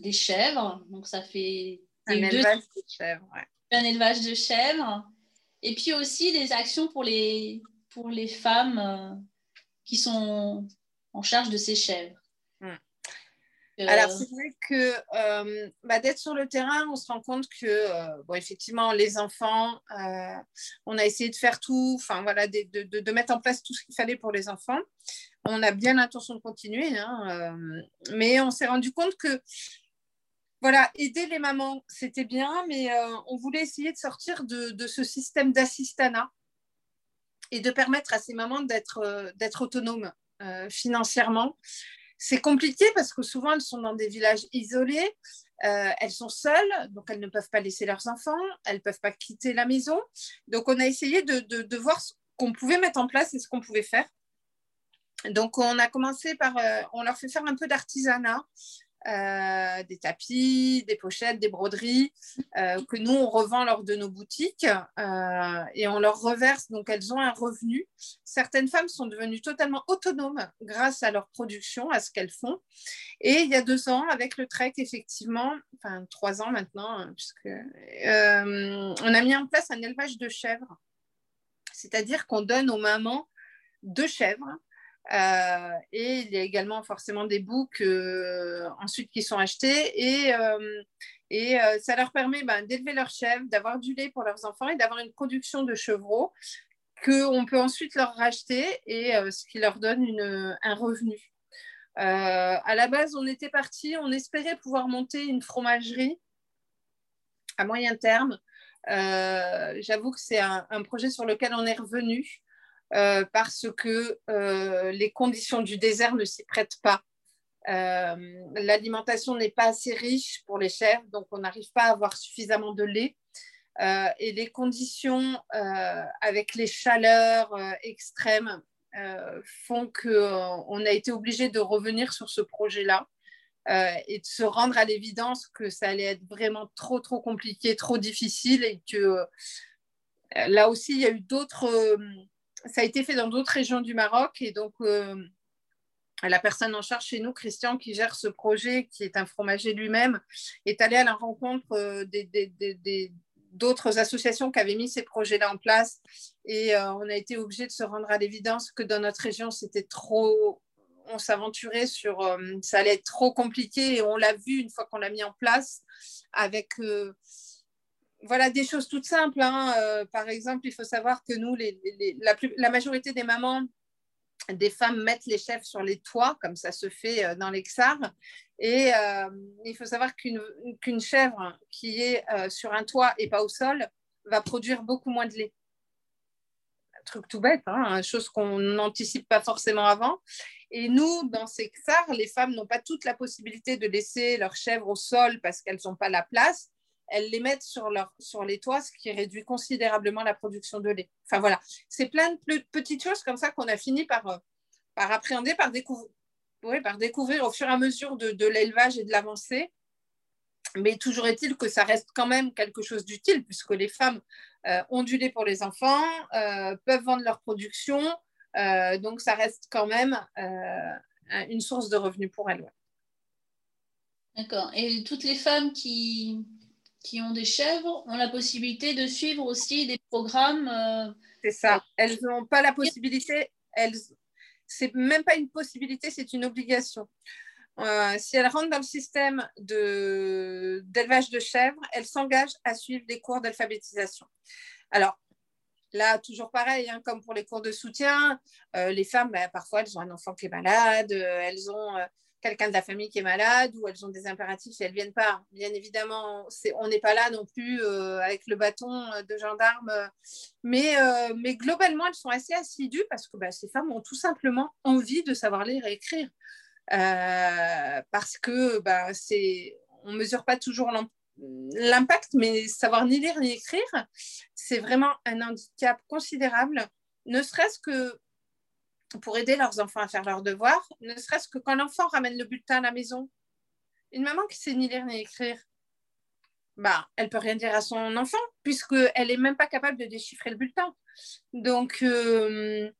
des chèvres. Donc, ça fait. Un élevage de chèvres, Un élevage de chèvres. Et puis aussi des actions pour les, pour les femmes euh, qui sont en charge de ces chèvres. Hmm. Euh, Alors, c'est vrai que euh, bah, d'être sur le terrain, on se rend compte que, bon, effectivement, les enfants, on a essayé de faire tout, enfin voilà, de, de, de, mettre en place tout ce qu'il fallait pour les enfants. On a bien l'intention de continuer, hein, mais on s'est rendu compte que voilà, aider les mamans, c'était bien, mais euh, on voulait essayer de sortir de, ce système d'assistanat et de permettre à ces mamans d'être euh, autonomes euh, financièrement. C'est compliqué parce que souvent elles sont dans des villages isolés, elles sont seules, donc elles ne peuvent pas laisser leurs enfants, elles ne peuvent pas quitter la maison. Donc on a essayé de, de voir ce qu'on pouvait mettre en place et ce qu'on pouvait faire. Donc on a commencé par, on leur fait faire un peu d'artisanat. Euh, des tapis, des pochettes, des broderies euh, que nous, on revend lors de nos boutiques euh, et on leur reverse, donc elles ont un revenu. Certaines femmes sont devenues totalement autonomes grâce à leur production, à ce qu'elles font. Et il y a deux ans, avec le trek, effectivement, enfin trois ans maintenant, hein, puisque on a mis en place un élevage de chèvres. C'est-à-dire qu'on donne aux mamans deux chèvres euh, et il y a également forcément des boucs euh, ensuite qui sont achetés et, euh, et ça leur permet ben, d'élever leurs chèvres, d'avoir du lait pour leurs enfants et d'avoir une production de chevreaux qu'on peut ensuite leur racheter et ce qui leur donne un revenu. à la base, on était parti, on espérait pouvoir monter une fromagerie à moyen terme. J'avoue que c'est un, projet sur lequel on est revenu euh, parce que euh, les conditions du désert ne s'y prêtent pas. Euh, l'alimentation n'est pas assez riche pour les chèvres, donc on n'arrive pas à avoir suffisamment de lait. et les conditions avec les chaleurs extrêmes font qu'on a été obligé de revenir sur ce projet-là. et de se rendre à l'évidence que ça allait être vraiment trop, trop compliqué, trop difficile et que là aussi, il y a eu d'autres. Ça a été fait dans d'autres régions du Maroc. Et donc, la personne en charge chez nous, Christian, qui gère ce projet, qui est un fromager lui-même, est allé à la rencontre d'autres associations qui avaient mis ces projets-là en place. Et on a été obligé de se rendre à l'évidence que dans notre région, c'était trop on s'aventurait sur, euh, ça allait être trop compliqué et on l'a vu une fois qu'on l'a mis en place avec, euh, voilà, des choses toutes simples. Hein. Euh, par exemple, il faut savoir que nous, la, majorité des mamans, des femmes mettent les chèvres sur les toits, comme ça se fait dans l'Exar. Et il faut savoir qu'une chèvre qui est sur un toit et pas au sol va produire beaucoup moins de lait truc tout bête, hein, chose qu'on n'anticipe pas forcément avant. Et nous, dans ces XAR, les femmes n'ont pas toute la possibilité de laisser leurs chèvres au sol parce qu'elles n'ont pas la place. Elles les mettent sur, leur, sur les toits, ce qui réduit considérablement la production de lait. Enfin voilà, c'est plein de petites choses comme ça qu'on a fini par, euh, par appréhender, par, découvrir, par découvrir au fur et à mesure de, de l'élevage et de l'avancée. Mais toujours est-il que ça reste quand même quelque chose d'utile puisque les femmes euh, ont du lait pour les enfants, euh, peuvent vendre leur production, donc, ça reste quand même une source de revenus pour elles. D'accord. Et toutes les femmes qui, qui ont des chèvres ont la possibilité de suivre aussi des programmes. Euh, c'est ça. Elles n'ont pas la possibilité. Elles, c'est même pas une possibilité, c'est une obligation. si elles rentrent dans le système de, d'élevage de chèvres, elles s'engagent à suivre des cours d'alphabétisation. Alors, Là, toujours pareil, hein, comme pour les cours de soutien, euh, les femmes, bah, parfois, elles ont un enfant qui est malade, euh, elles ont euh, quelqu'un de la famille qui est malade ou elles ont des impératifs et elles ne viennent pas. Bien évidemment, on n'est pas là non plus avec le bâton de gendarme, mais, mais globalement, elles sont assez assidues parce que bah, ces femmes ont tout simplement envie de savoir lire et écrire. parce que bah, on ne mesure pas toujours l'impact, mais savoir ni lire ni écrire, c'est vraiment un handicap considérable, ne serait-ce que pour aider leurs enfants à faire leurs devoirs, ne serait-ce que quand l'enfant ramène le bulletin à la maison. Une maman qui sait ni lire ni écrire, bah, elle peut rien dire à son enfant puisqu'elle n'est même pas capable de déchiffrer le bulletin. Donc, euh,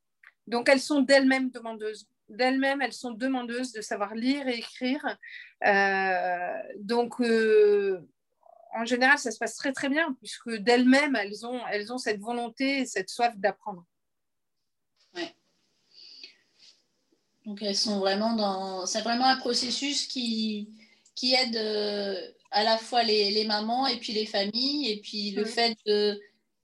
donc elles sont d'elles-mêmes demandeuses. D'elles-mêmes, elles sont demandeuses de savoir lire et écrire. Euh, donc, euh, en général, ça se passe très très bien, puisque d'elles-mêmes, elles ont, elles ont cette volonté et cette soif d'apprendre. Donc elles sont vraiment dans. C'est vraiment un processus qui, qui aide euh, à la fois les, mamans et puis les familles, et puis le fait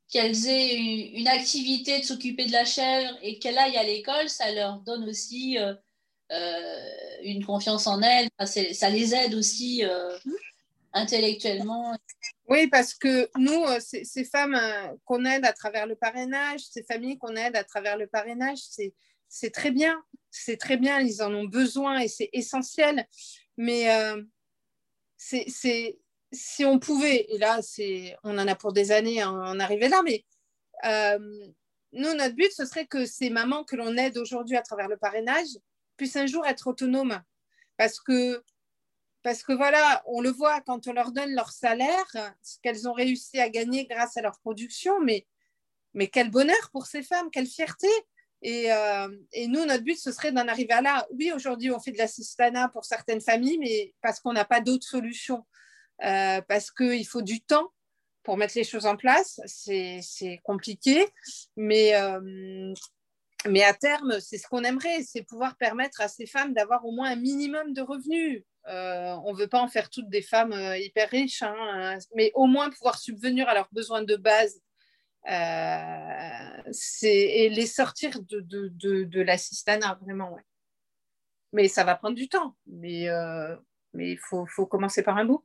qu'elles aient une, activité de s'occuper de la chèvre et qu'elles aillent à l'école, ça leur donne aussi euh, euh, une confiance en elles. ça les aide aussi mmh intellectuellement. Oui, parce que nous, euh, ces, femmes qu'on aide à travers le parrainage, ces familles qu'on aide à travers le parrainage, c'est très bien. C'est très bien, ils en ont besoin et c'est essentiel. Mais euh, c'est si on pouvait, et là, on en a pour des années à en arriver là, mais nous, notre but, ce serait que ces mamans que l'on aide aujourd'hui à travers le parrainage puissent un jour être autonomes. Parce que parce que voilà, on le voit quand on leur donne leur salaire, ce qu'elles ont réussi à gagner grâce à leur production, mais, mais quel bonheur pour ces femmes, quelle fierté. Et, euh, nous, notre but, ce serait d'en arriver à là. Oui, aujourd'hui, on fait de l'assistanat pour certaines familles, mais parce qu'on n'a pas d'autre solution, euh, parce qu'il faut du temps pour mettre les choses en place. C'est compliqué, mais, euh, mais à terme, c'est ce qu'on aimerait, c'est pouvoir permettre à ces femmes d'avoir au moins un minimum de revenus. On ne veut pas en faire toutes des femmes hyper riches, hein, mais au moins pouvoir subvenir à leurs besoins de base et les sortir de, de, de, l'assistanat, vraiment. Mais ça va prendre du temps, mais il faut, commencer par un bout.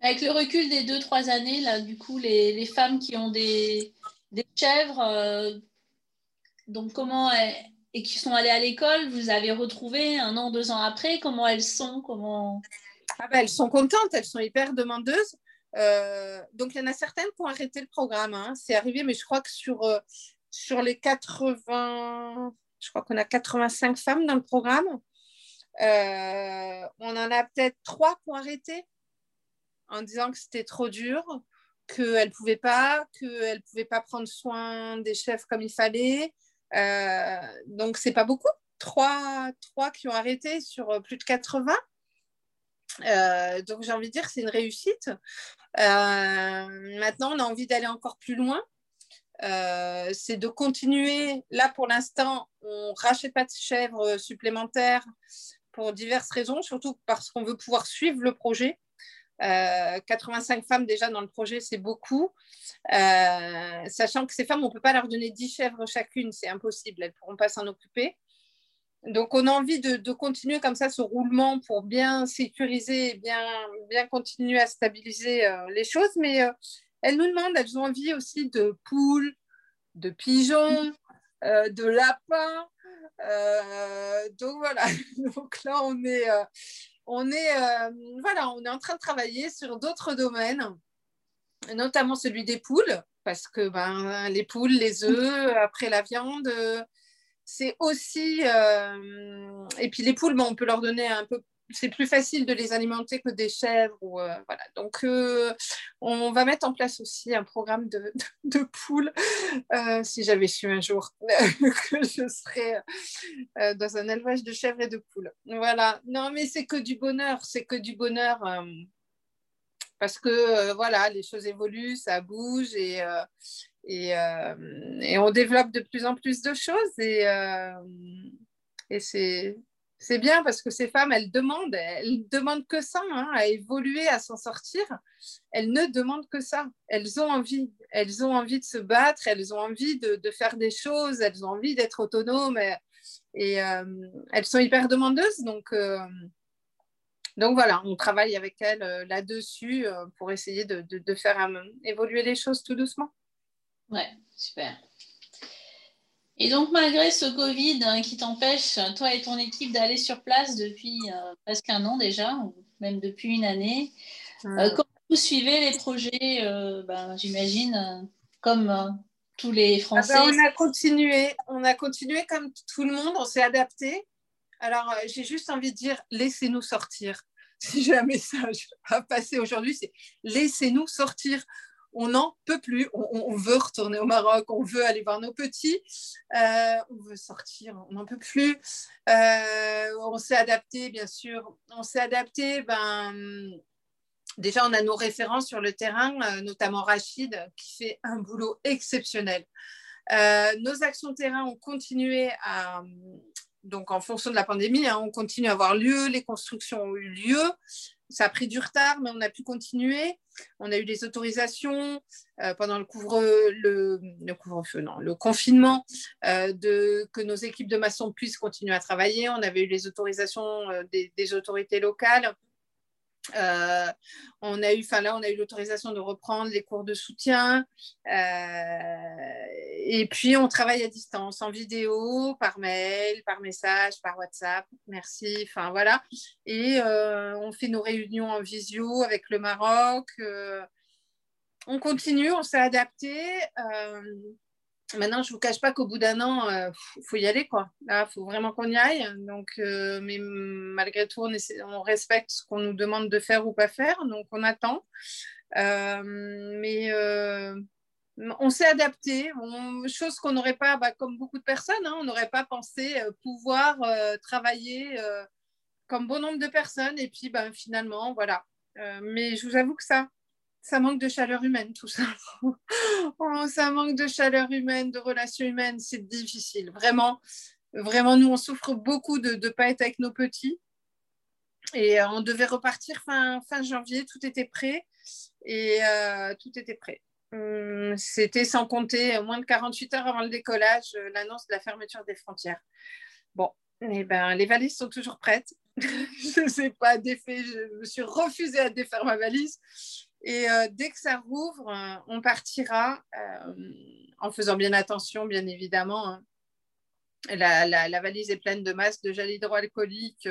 Avec le recul des deux, trois années, là, du coup, les, femmes qui ont des, des chèvres, donc comment et qui sont allées à l'école, vous avez retrouvé un an, deux ans après, comment elles sont comment... Ah ben, elles sont contentes, elles sont hyper demandeuses. Euh, donc, il y en a certaines qui ont arrêté le programme. Hein. C'est arrivé, mais je crois que sur, euh, sur les 80, je crois qu'on a 85 femmes dans le programme. Euh, on en a peut-être trois qui ont arrêté en disant que c'était trop dur qu'elle ne pouvait pas, qu'elle ne pouvait pas prendre soin des chefs comme il fallait. donc, c'est pas beaucoup. Trois, trois qui ont arrêté sur plus de 80. Donc j'ai envie de dire que c'est une réussite. maintenant, on a envie d'aller encore plus loin. Euh, c'est de continuer. Là, pour l'instant, on rachète pas de chèvres supplémentaires pour diverses raisons, surtout parce qu'on veut pouvoir suivre le projet. 85 euh, femmes déjà dans le projet, c'est beaucoup. Euh, sachant que ces femmes, on ne peut pas leur donner 10 chèvres chacune, c'est impossible, elles ne pourront pas s'en occuper. Donc, on a envie de, continuer comme ça ce roulement pour bien sécuriser, bien, bien continuer à stabiliser les choses. Mais elles nous demandent, elles ont envie aussi de poules, de pigeons, euh, de lapins. Euh, donc voilà, donc là on est, euh, on est, voilà, on est en train de travailler sur d'autres domaines, notamment celui des poules, parce que ben, les poules, les œufs, après la viande, c'est aussi, et puis les poules, ben, on peut leur donner un peu c'est plus facile de les alimenter que des chèvres. Euh. Donc, euh, on va mettre en place aussi un programme de, de, poules. Euh, si j'avais su un jour que je serais dans un élevage de chèvres et de poules. Voilà. Non, mais c'est que du bonheur. C'est que du bonheur. parce que, voilà, les choses évoluent, ça bouge et, et, et, on développe de plus en plus de choses. Et, et c'est c'est bien parce que ces femmes, elles demandent, elles demandent que ça, hein, à évoluer, à s'en sortir. Elles ne demandent que ça. Elles ont envie. Elles ont envie de se battre, elles ont envie de, faire des choses, elles ont envie d'être autonomes et, euh, elles sont hyper demandeuses. Donc, euh, donc voilà, on travaille avec elles euh, là-dessus pour essayer de faire évoluer les choses tout doucement. Ouais, super. Et donc, malgré ce Covid hein, qui t'empêche, toi et ton équipe, d'aller sur place depuis euh, presque un an déjà, ou même depuis une année, euh, comment vous suivez les projets euh, ben, J'imagine, comme tous les ah ben, Français? on a continué, on a continué comme tout le monde, on s'est adapté. Alors, j'ai juste envie de dire, laissez-nous sortir. Si j'ai un message à passer aujourd'hui, c'est laissez-nous sortir on n'en peut plus. On, veut retourner au Maroc, on veut aller voir nos petits, euh, on veut sortir, on n'en peut plus. Euh, on s'est adapté, bien sûr. On s'est adapté. Ben, déjà, on a nos références sur le terrain, euh, notamment Rachid, qui fait un boulot exceptionnel. nos actions terrain ont continué à, donc en fonction de la pandémie, hein, on continue à avoir lieu, les constructions ont eu lieu ça a pris du retard, mais on a pu continuer. On a eu les autorisations euh, pendant le couvre le, couvre-feu, non, le confinement, euh, de, que nos équipes de maçons puissent continuer à travailler. On avait eu les autorisations euh, des, autorités locales. Euh, on a eu, enfin on a eu l'autorisation de reprendre les cours de soutien. Euh, et puis, on travaille à distance, en vidéo, par mail, par message, par WhatsApp. Merci. Enfin, voilà. Et euh, on fait nos réunions en visio avec le Maroc. on continue, on s'est adapté. Maintenant, je ne vous cache pas qu'au bout d'un an, il euh, faut y aller. Quoi. Là, il faut vraiment qu'on y aille. Donc, euh, mais malgré tout, on, respecte ce qu'on nous demande de faire ou pas faire. Donc, on attend. Euh, mais on s'est adapté. chose qu'on n'aurait pas, bah, comme beaucoup de personnes, hein, on n'aurait pas pensé pouvoir travailler comme bon nombre de personnes. Et puis, bah, finalement, voilà. mais je vous avoue que ça, ça manque de chaleur humaine, tout ça. Oh, ça manque de chaleur humaine, de relations humaines, c'est difficile. Vraiment, vraiment, nous, on souffre beaucoup de ne pas être avec nos petits. Et euh, on devait repartir fin, janvier, tout était prêt. Et euh, tout était prêt. Hum, c'était sans compter moins de 48 heures avant le décollage, euh, l'annonce de la fermeture des frontières. Bon, eh ben, les valises sont toujours prêtes. je ne sais pas défait, je me suis refusée à défaire ma valise. Et euh, dès que ça rouvre, euh, on partira euh, en faisant bien attention, bien évidemment. Hein. La, valise est pleine de masques de gel hydroalcoolique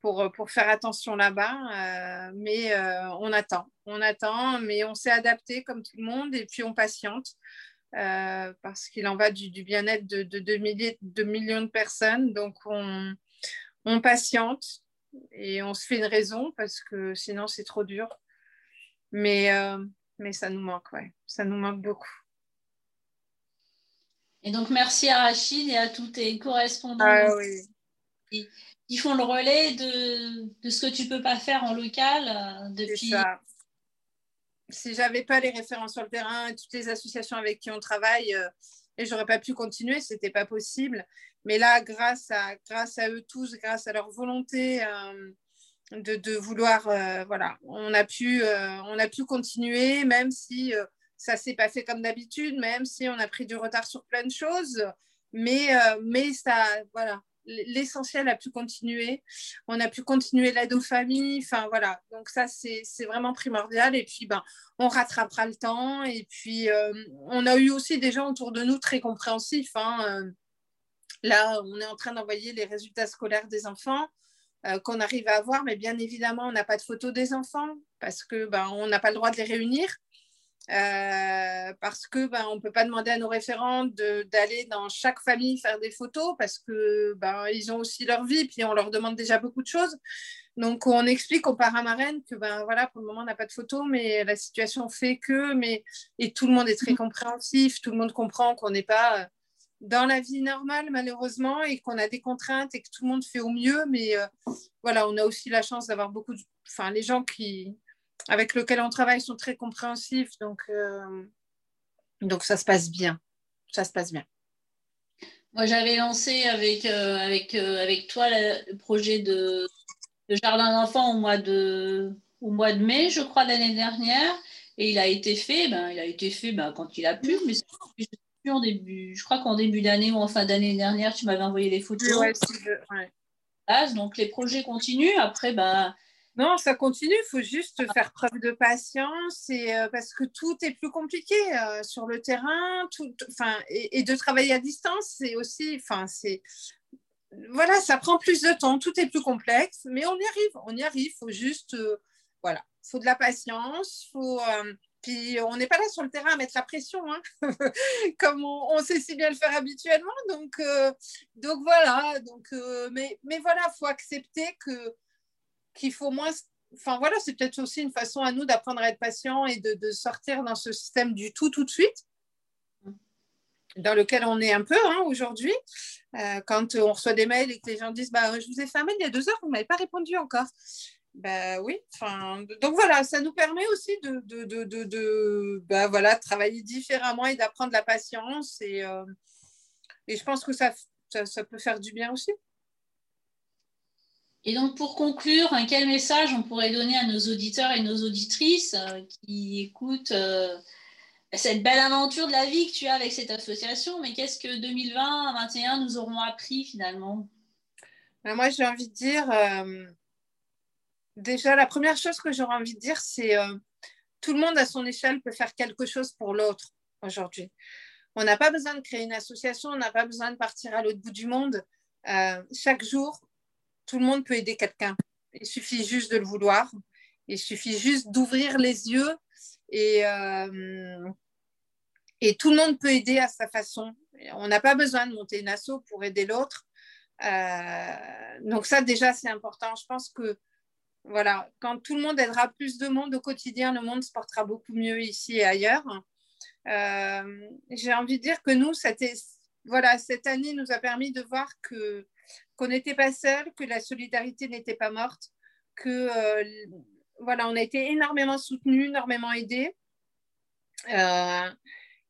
pour, faire attention là-bas. mais on attend, on attend, mais on s'est adapté comme tout le monde et puis on patiente. parce qu'il en va du, bien-être de, de, millions de personnes. Donc, on, on patiente et on se fait une raison parce que sinon, c'est trop dur. Mais, euh, mais ça nous manque, ouais. Ça nous manque beaucoup. Et donc, merci à Rachid et à tous tes correspondants ah qui, font le relais de, de, ce que tu ne peux pas faire en local euh, depuis. Ça. Si j'avais pas les références sur le terrain et toutes les associations avec qui on travaille, euh, et j'aurais pas pu continuer, c'était pas possible. Mais là, grâce à, grâce à eux tous, grâce à leur volonté euh, de, vouloir, voilà, on a pu, on a pu continuer, même si ça s'est pas fait comme d'habitude, même si on a pris du retard sur plein de choses. Mais, euh, mais ça, voilà, l'essentiel a pu continuer. On a pu continuer l'aide aux familles. Enfin, voilà. Donc, ça, c'est vraiment primordial. Et puis, ben, on rattrapera le temps. Et puis, euh, on a eu aussi des gens autour de nous très compréhensifs. Hein. Euh, là, on est en train d'envoyer les résultats scolaires des enfants qu'on arrive à avoir. Mais bien évidemment, on n'a pas de photos des enfants parce que ben, on n'a pas le droit de les réunir. Euh, parce que ben, on ne peut pas demander à nos référents d'aller dans chaque famille faire des photos parce que ben, ils ont aussi leur vie puis on leur demande déjà beaucoup de choses. Donc on explique aux parents marraines que ben voilà pour le moment on n'a pas de photos mais la situation fait que mais et tout le monde est très mm. compréhensif, tout le monde comprend qu'on n'est pas euh, dans la vie normale malheureusement et qu'on a des contraintes et que tout le monde fait au mieux mais euh, voilà on a aussi la chance d'avoir beaucoup de enfin les gens qui avec lequel on travaille sont très compréhensifs. Donc, euh, donc ça se passe bien. Ça se passe bien. Moi, j'avais lancé avec, euh, avec, avec toi le projet de, jardin d'enfants au mois de au mois de mai, je crois, l'année dernière. Et il a été fait, ben, il a été fait ben, quand il a pu, mais en début, je crois qu'en début d'année ou en fin d'année dernière, tu m'avais envoyé les photos. Ouais, Donc les projets continuent. Après, ben, non, ça continue. Il faut juste faire preuve de patience et, euh, parce que tout est plus compliqué euh, sur le terrain. Tout, et, et, de travailler à distance, c'est aussi. C'est, voilà, ça prend plus de temps. Tout est plus complexe, mais on y arrive. On y arrive. Il faut juste. Euh, voilà. Il faut de la patience. Faut, puis on n'est pas là sur le terrain à mettre la pression, hein, comme on, sait si bien le faire habituellement. Donc, donc voilà. Donc, mais, mais voilà, il faut accepter que qu'il faut moins. Enfin voilà, c'est peut-être aussi une façon à nous d'apprendre à être patient et de, sortir dans ce système du tout tout de suite, dans lequel on est un peu hein, aujourd'hui. Euh, quand on reçoit des mails et que les gens disent bah, Je vous ai fait un mail il y a deux heures, vous ne m'avez pas répondu encore. Ben oui, donc voilà, ça nous permet aussi de, de, de, de bah, voilà, travailler différemment et d'apprendre la patience. Et, euh, et je pense que ça, ça peut faire du bien aussi. Et donc, pour conclure, quel message on pourrait donner à nos auditeurs et nos auditrices euh, qui écoutent euh, cette belle aventure de la vie que tu as avec cette association Mais qu'est-ce que 2020-2021 nous auront appris finalement? Ben, Moi, j'ai envie de dire, déjà, la première chose que j'aurais envie de dire, c'est tout le monde à son échelle peut faire quelque chose pour l'autre aujourd'hui. On n'a pas besoin de créer une association, on n'a pas besoin de partir à l'autre bout du monde. chaque jour, tout le monde peut aider quelqu'un. Il suffit juste de le vouloir. Il suffit juste d'ouvrir les yeux et, euh, et tout le monde peut aider à sa façon. On n'a pas besoin de monter une asso pour aider l'autre. Euh, donc ça déjà c'est important. Je pense que voilà, quand tout le monde aidera plus de monde au quotidien, le monde se portera beaucoup mieux ici et ailleurs. Euh, j'ai envie de dire que nous, voilà, cette année nous a permis de voir que qu'on n'était pas seul, que la solidarité n'était pas morte, que euh, voilà, on a été énormément soutenus, énormément aidés. Euh,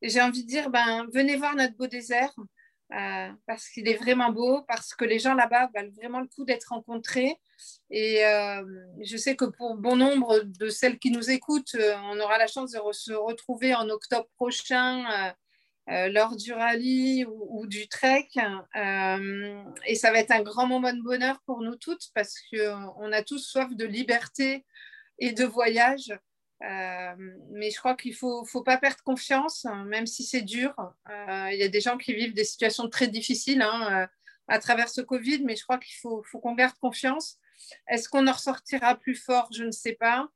j'ai envie de dire, ben, venez voir notre beau désert parce qu'il est vraiment beau, parce que les gens là-bas valent vraiment le coup d'être rencontrés. Et je sais que pour bon nombre de celles qui nous écoutent, on aura la chance de se retrouver en octobre prochain euh, lors du rallye ou, du trek. Euh, et ça va être un grand moment de bonheur pour nous toutes parce qu'on a tous soif de liberté et de voyage. Euh, mais je crois qu'il ne faut, faut, pas perdre confiance, hein, même si c'est dur. Il y a des gens qui vivent des situations très difficiles hein, à travers ce Covid, mais je crois qu'il faut, faut qu'on garde confiance. Est-ce qu'on en ressortira plus fort? Je ne sais pas.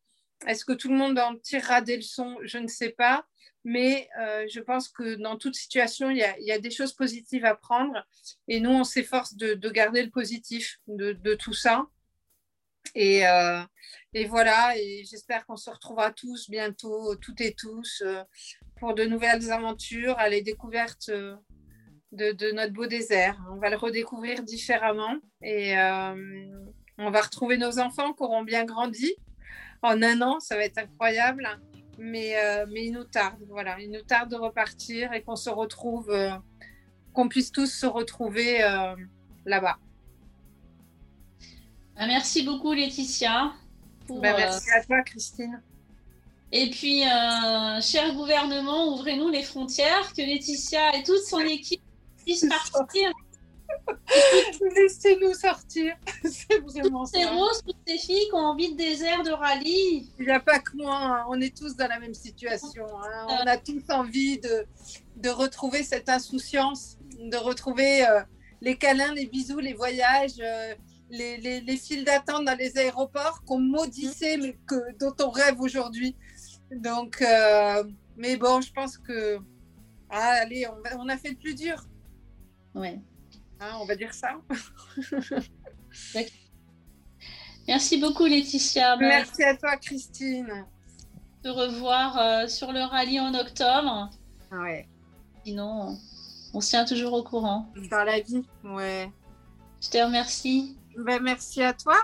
Est-ce que tout le monde en tirera des leçons? Je ne sais pas mais euh, je pense que dans toute situation, il y, a, des choses positives à prendre. Et nous, on s'efforce de, garder le positif de, tout ça. Et, euh, et voilà, et j'espère qu'on se retrouvera tous bientôt, toutes et tous, euh, pour de nouvelles aventures, à les découvertes de, de, notre beau désert. On va le redécouvrir différemment et on va retrouver nos enfants qui auront bien grandi. En un an, ça va être incroyable, mais, mais il nous tarde, voilà, il nous tarde de repartir et qu'on se retrouve, qu'on puisse tous se retrouver là-bas. Ah, merci beaucoup, Laetitia. Ben, merci euh, à toi, Christine. Et puis, euh, cher gouvernement, ouvrez-nous les frontières, que Laetitia et toute son équipe puissent partir. Laissez-nous sortir. C'est vraiment toutes ces roses, toutes ces filles qui ont envie de désert, de rallye. Il n'y a pas que moi, hein. on est tous dans la même situation. Hein. On a tous envie de, de retrouver cette insouciance, de retrouver euh, les câlins, les bisous, les voyages, les, les, files d'attente dans les aéroports qu'on maudissait, mais que, dont on rêve aujourd'hui. Donc, euh, mais bon, je pense que. Ah, allez, on, a fait le plus dur. Ouais. Hein, on va dire ça. Merci beaucoup, Laetitia. Merci à toi, Christine. De revoir euh, sur le rallye en octobre. Ouais. Sinon, on se tient toujours au courant. Dans la vie, ouais. Je te remercie. Ben, merci à toi.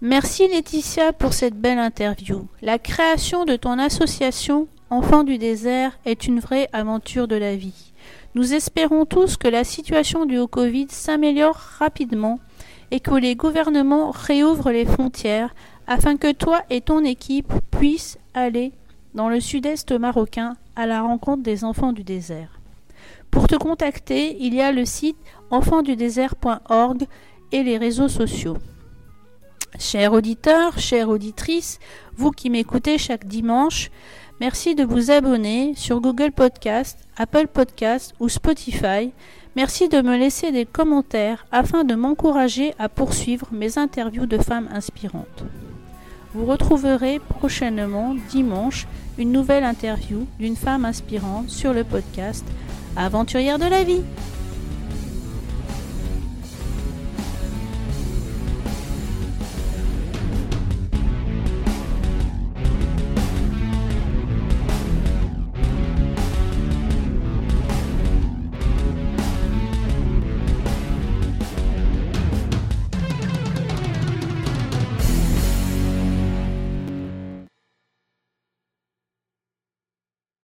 Merci Laetitia pour cette belle interview. La création de ton association Enfants du désert est une vraie aventure de la vie. Nous espérons tous que la situation du Haut-Covid s'améliore rapidement et que les gouvernements réouvrent les frontières afin que toi et ton équipe puissent aller dans le sud-est marocain à la rencontre des enfants du désert. Pour te contacter, il y a le site enfantsdudésert.org et les réseaux sociaux. Chers auditeurs, chères auditrices, vous qui m'écoutez chaque dimanche, merci de vous abonner sur Google Podcast, Apple Podcast ou Spotify. Merci de me laisser des commentaires afin de m'encourager à poursuivre mes interviews de femmes inspirantes. Vous retrouverez prochainement, dimanche, une nouvelle interview d'une femme inspirante sur le podcast Aventurière de la vie.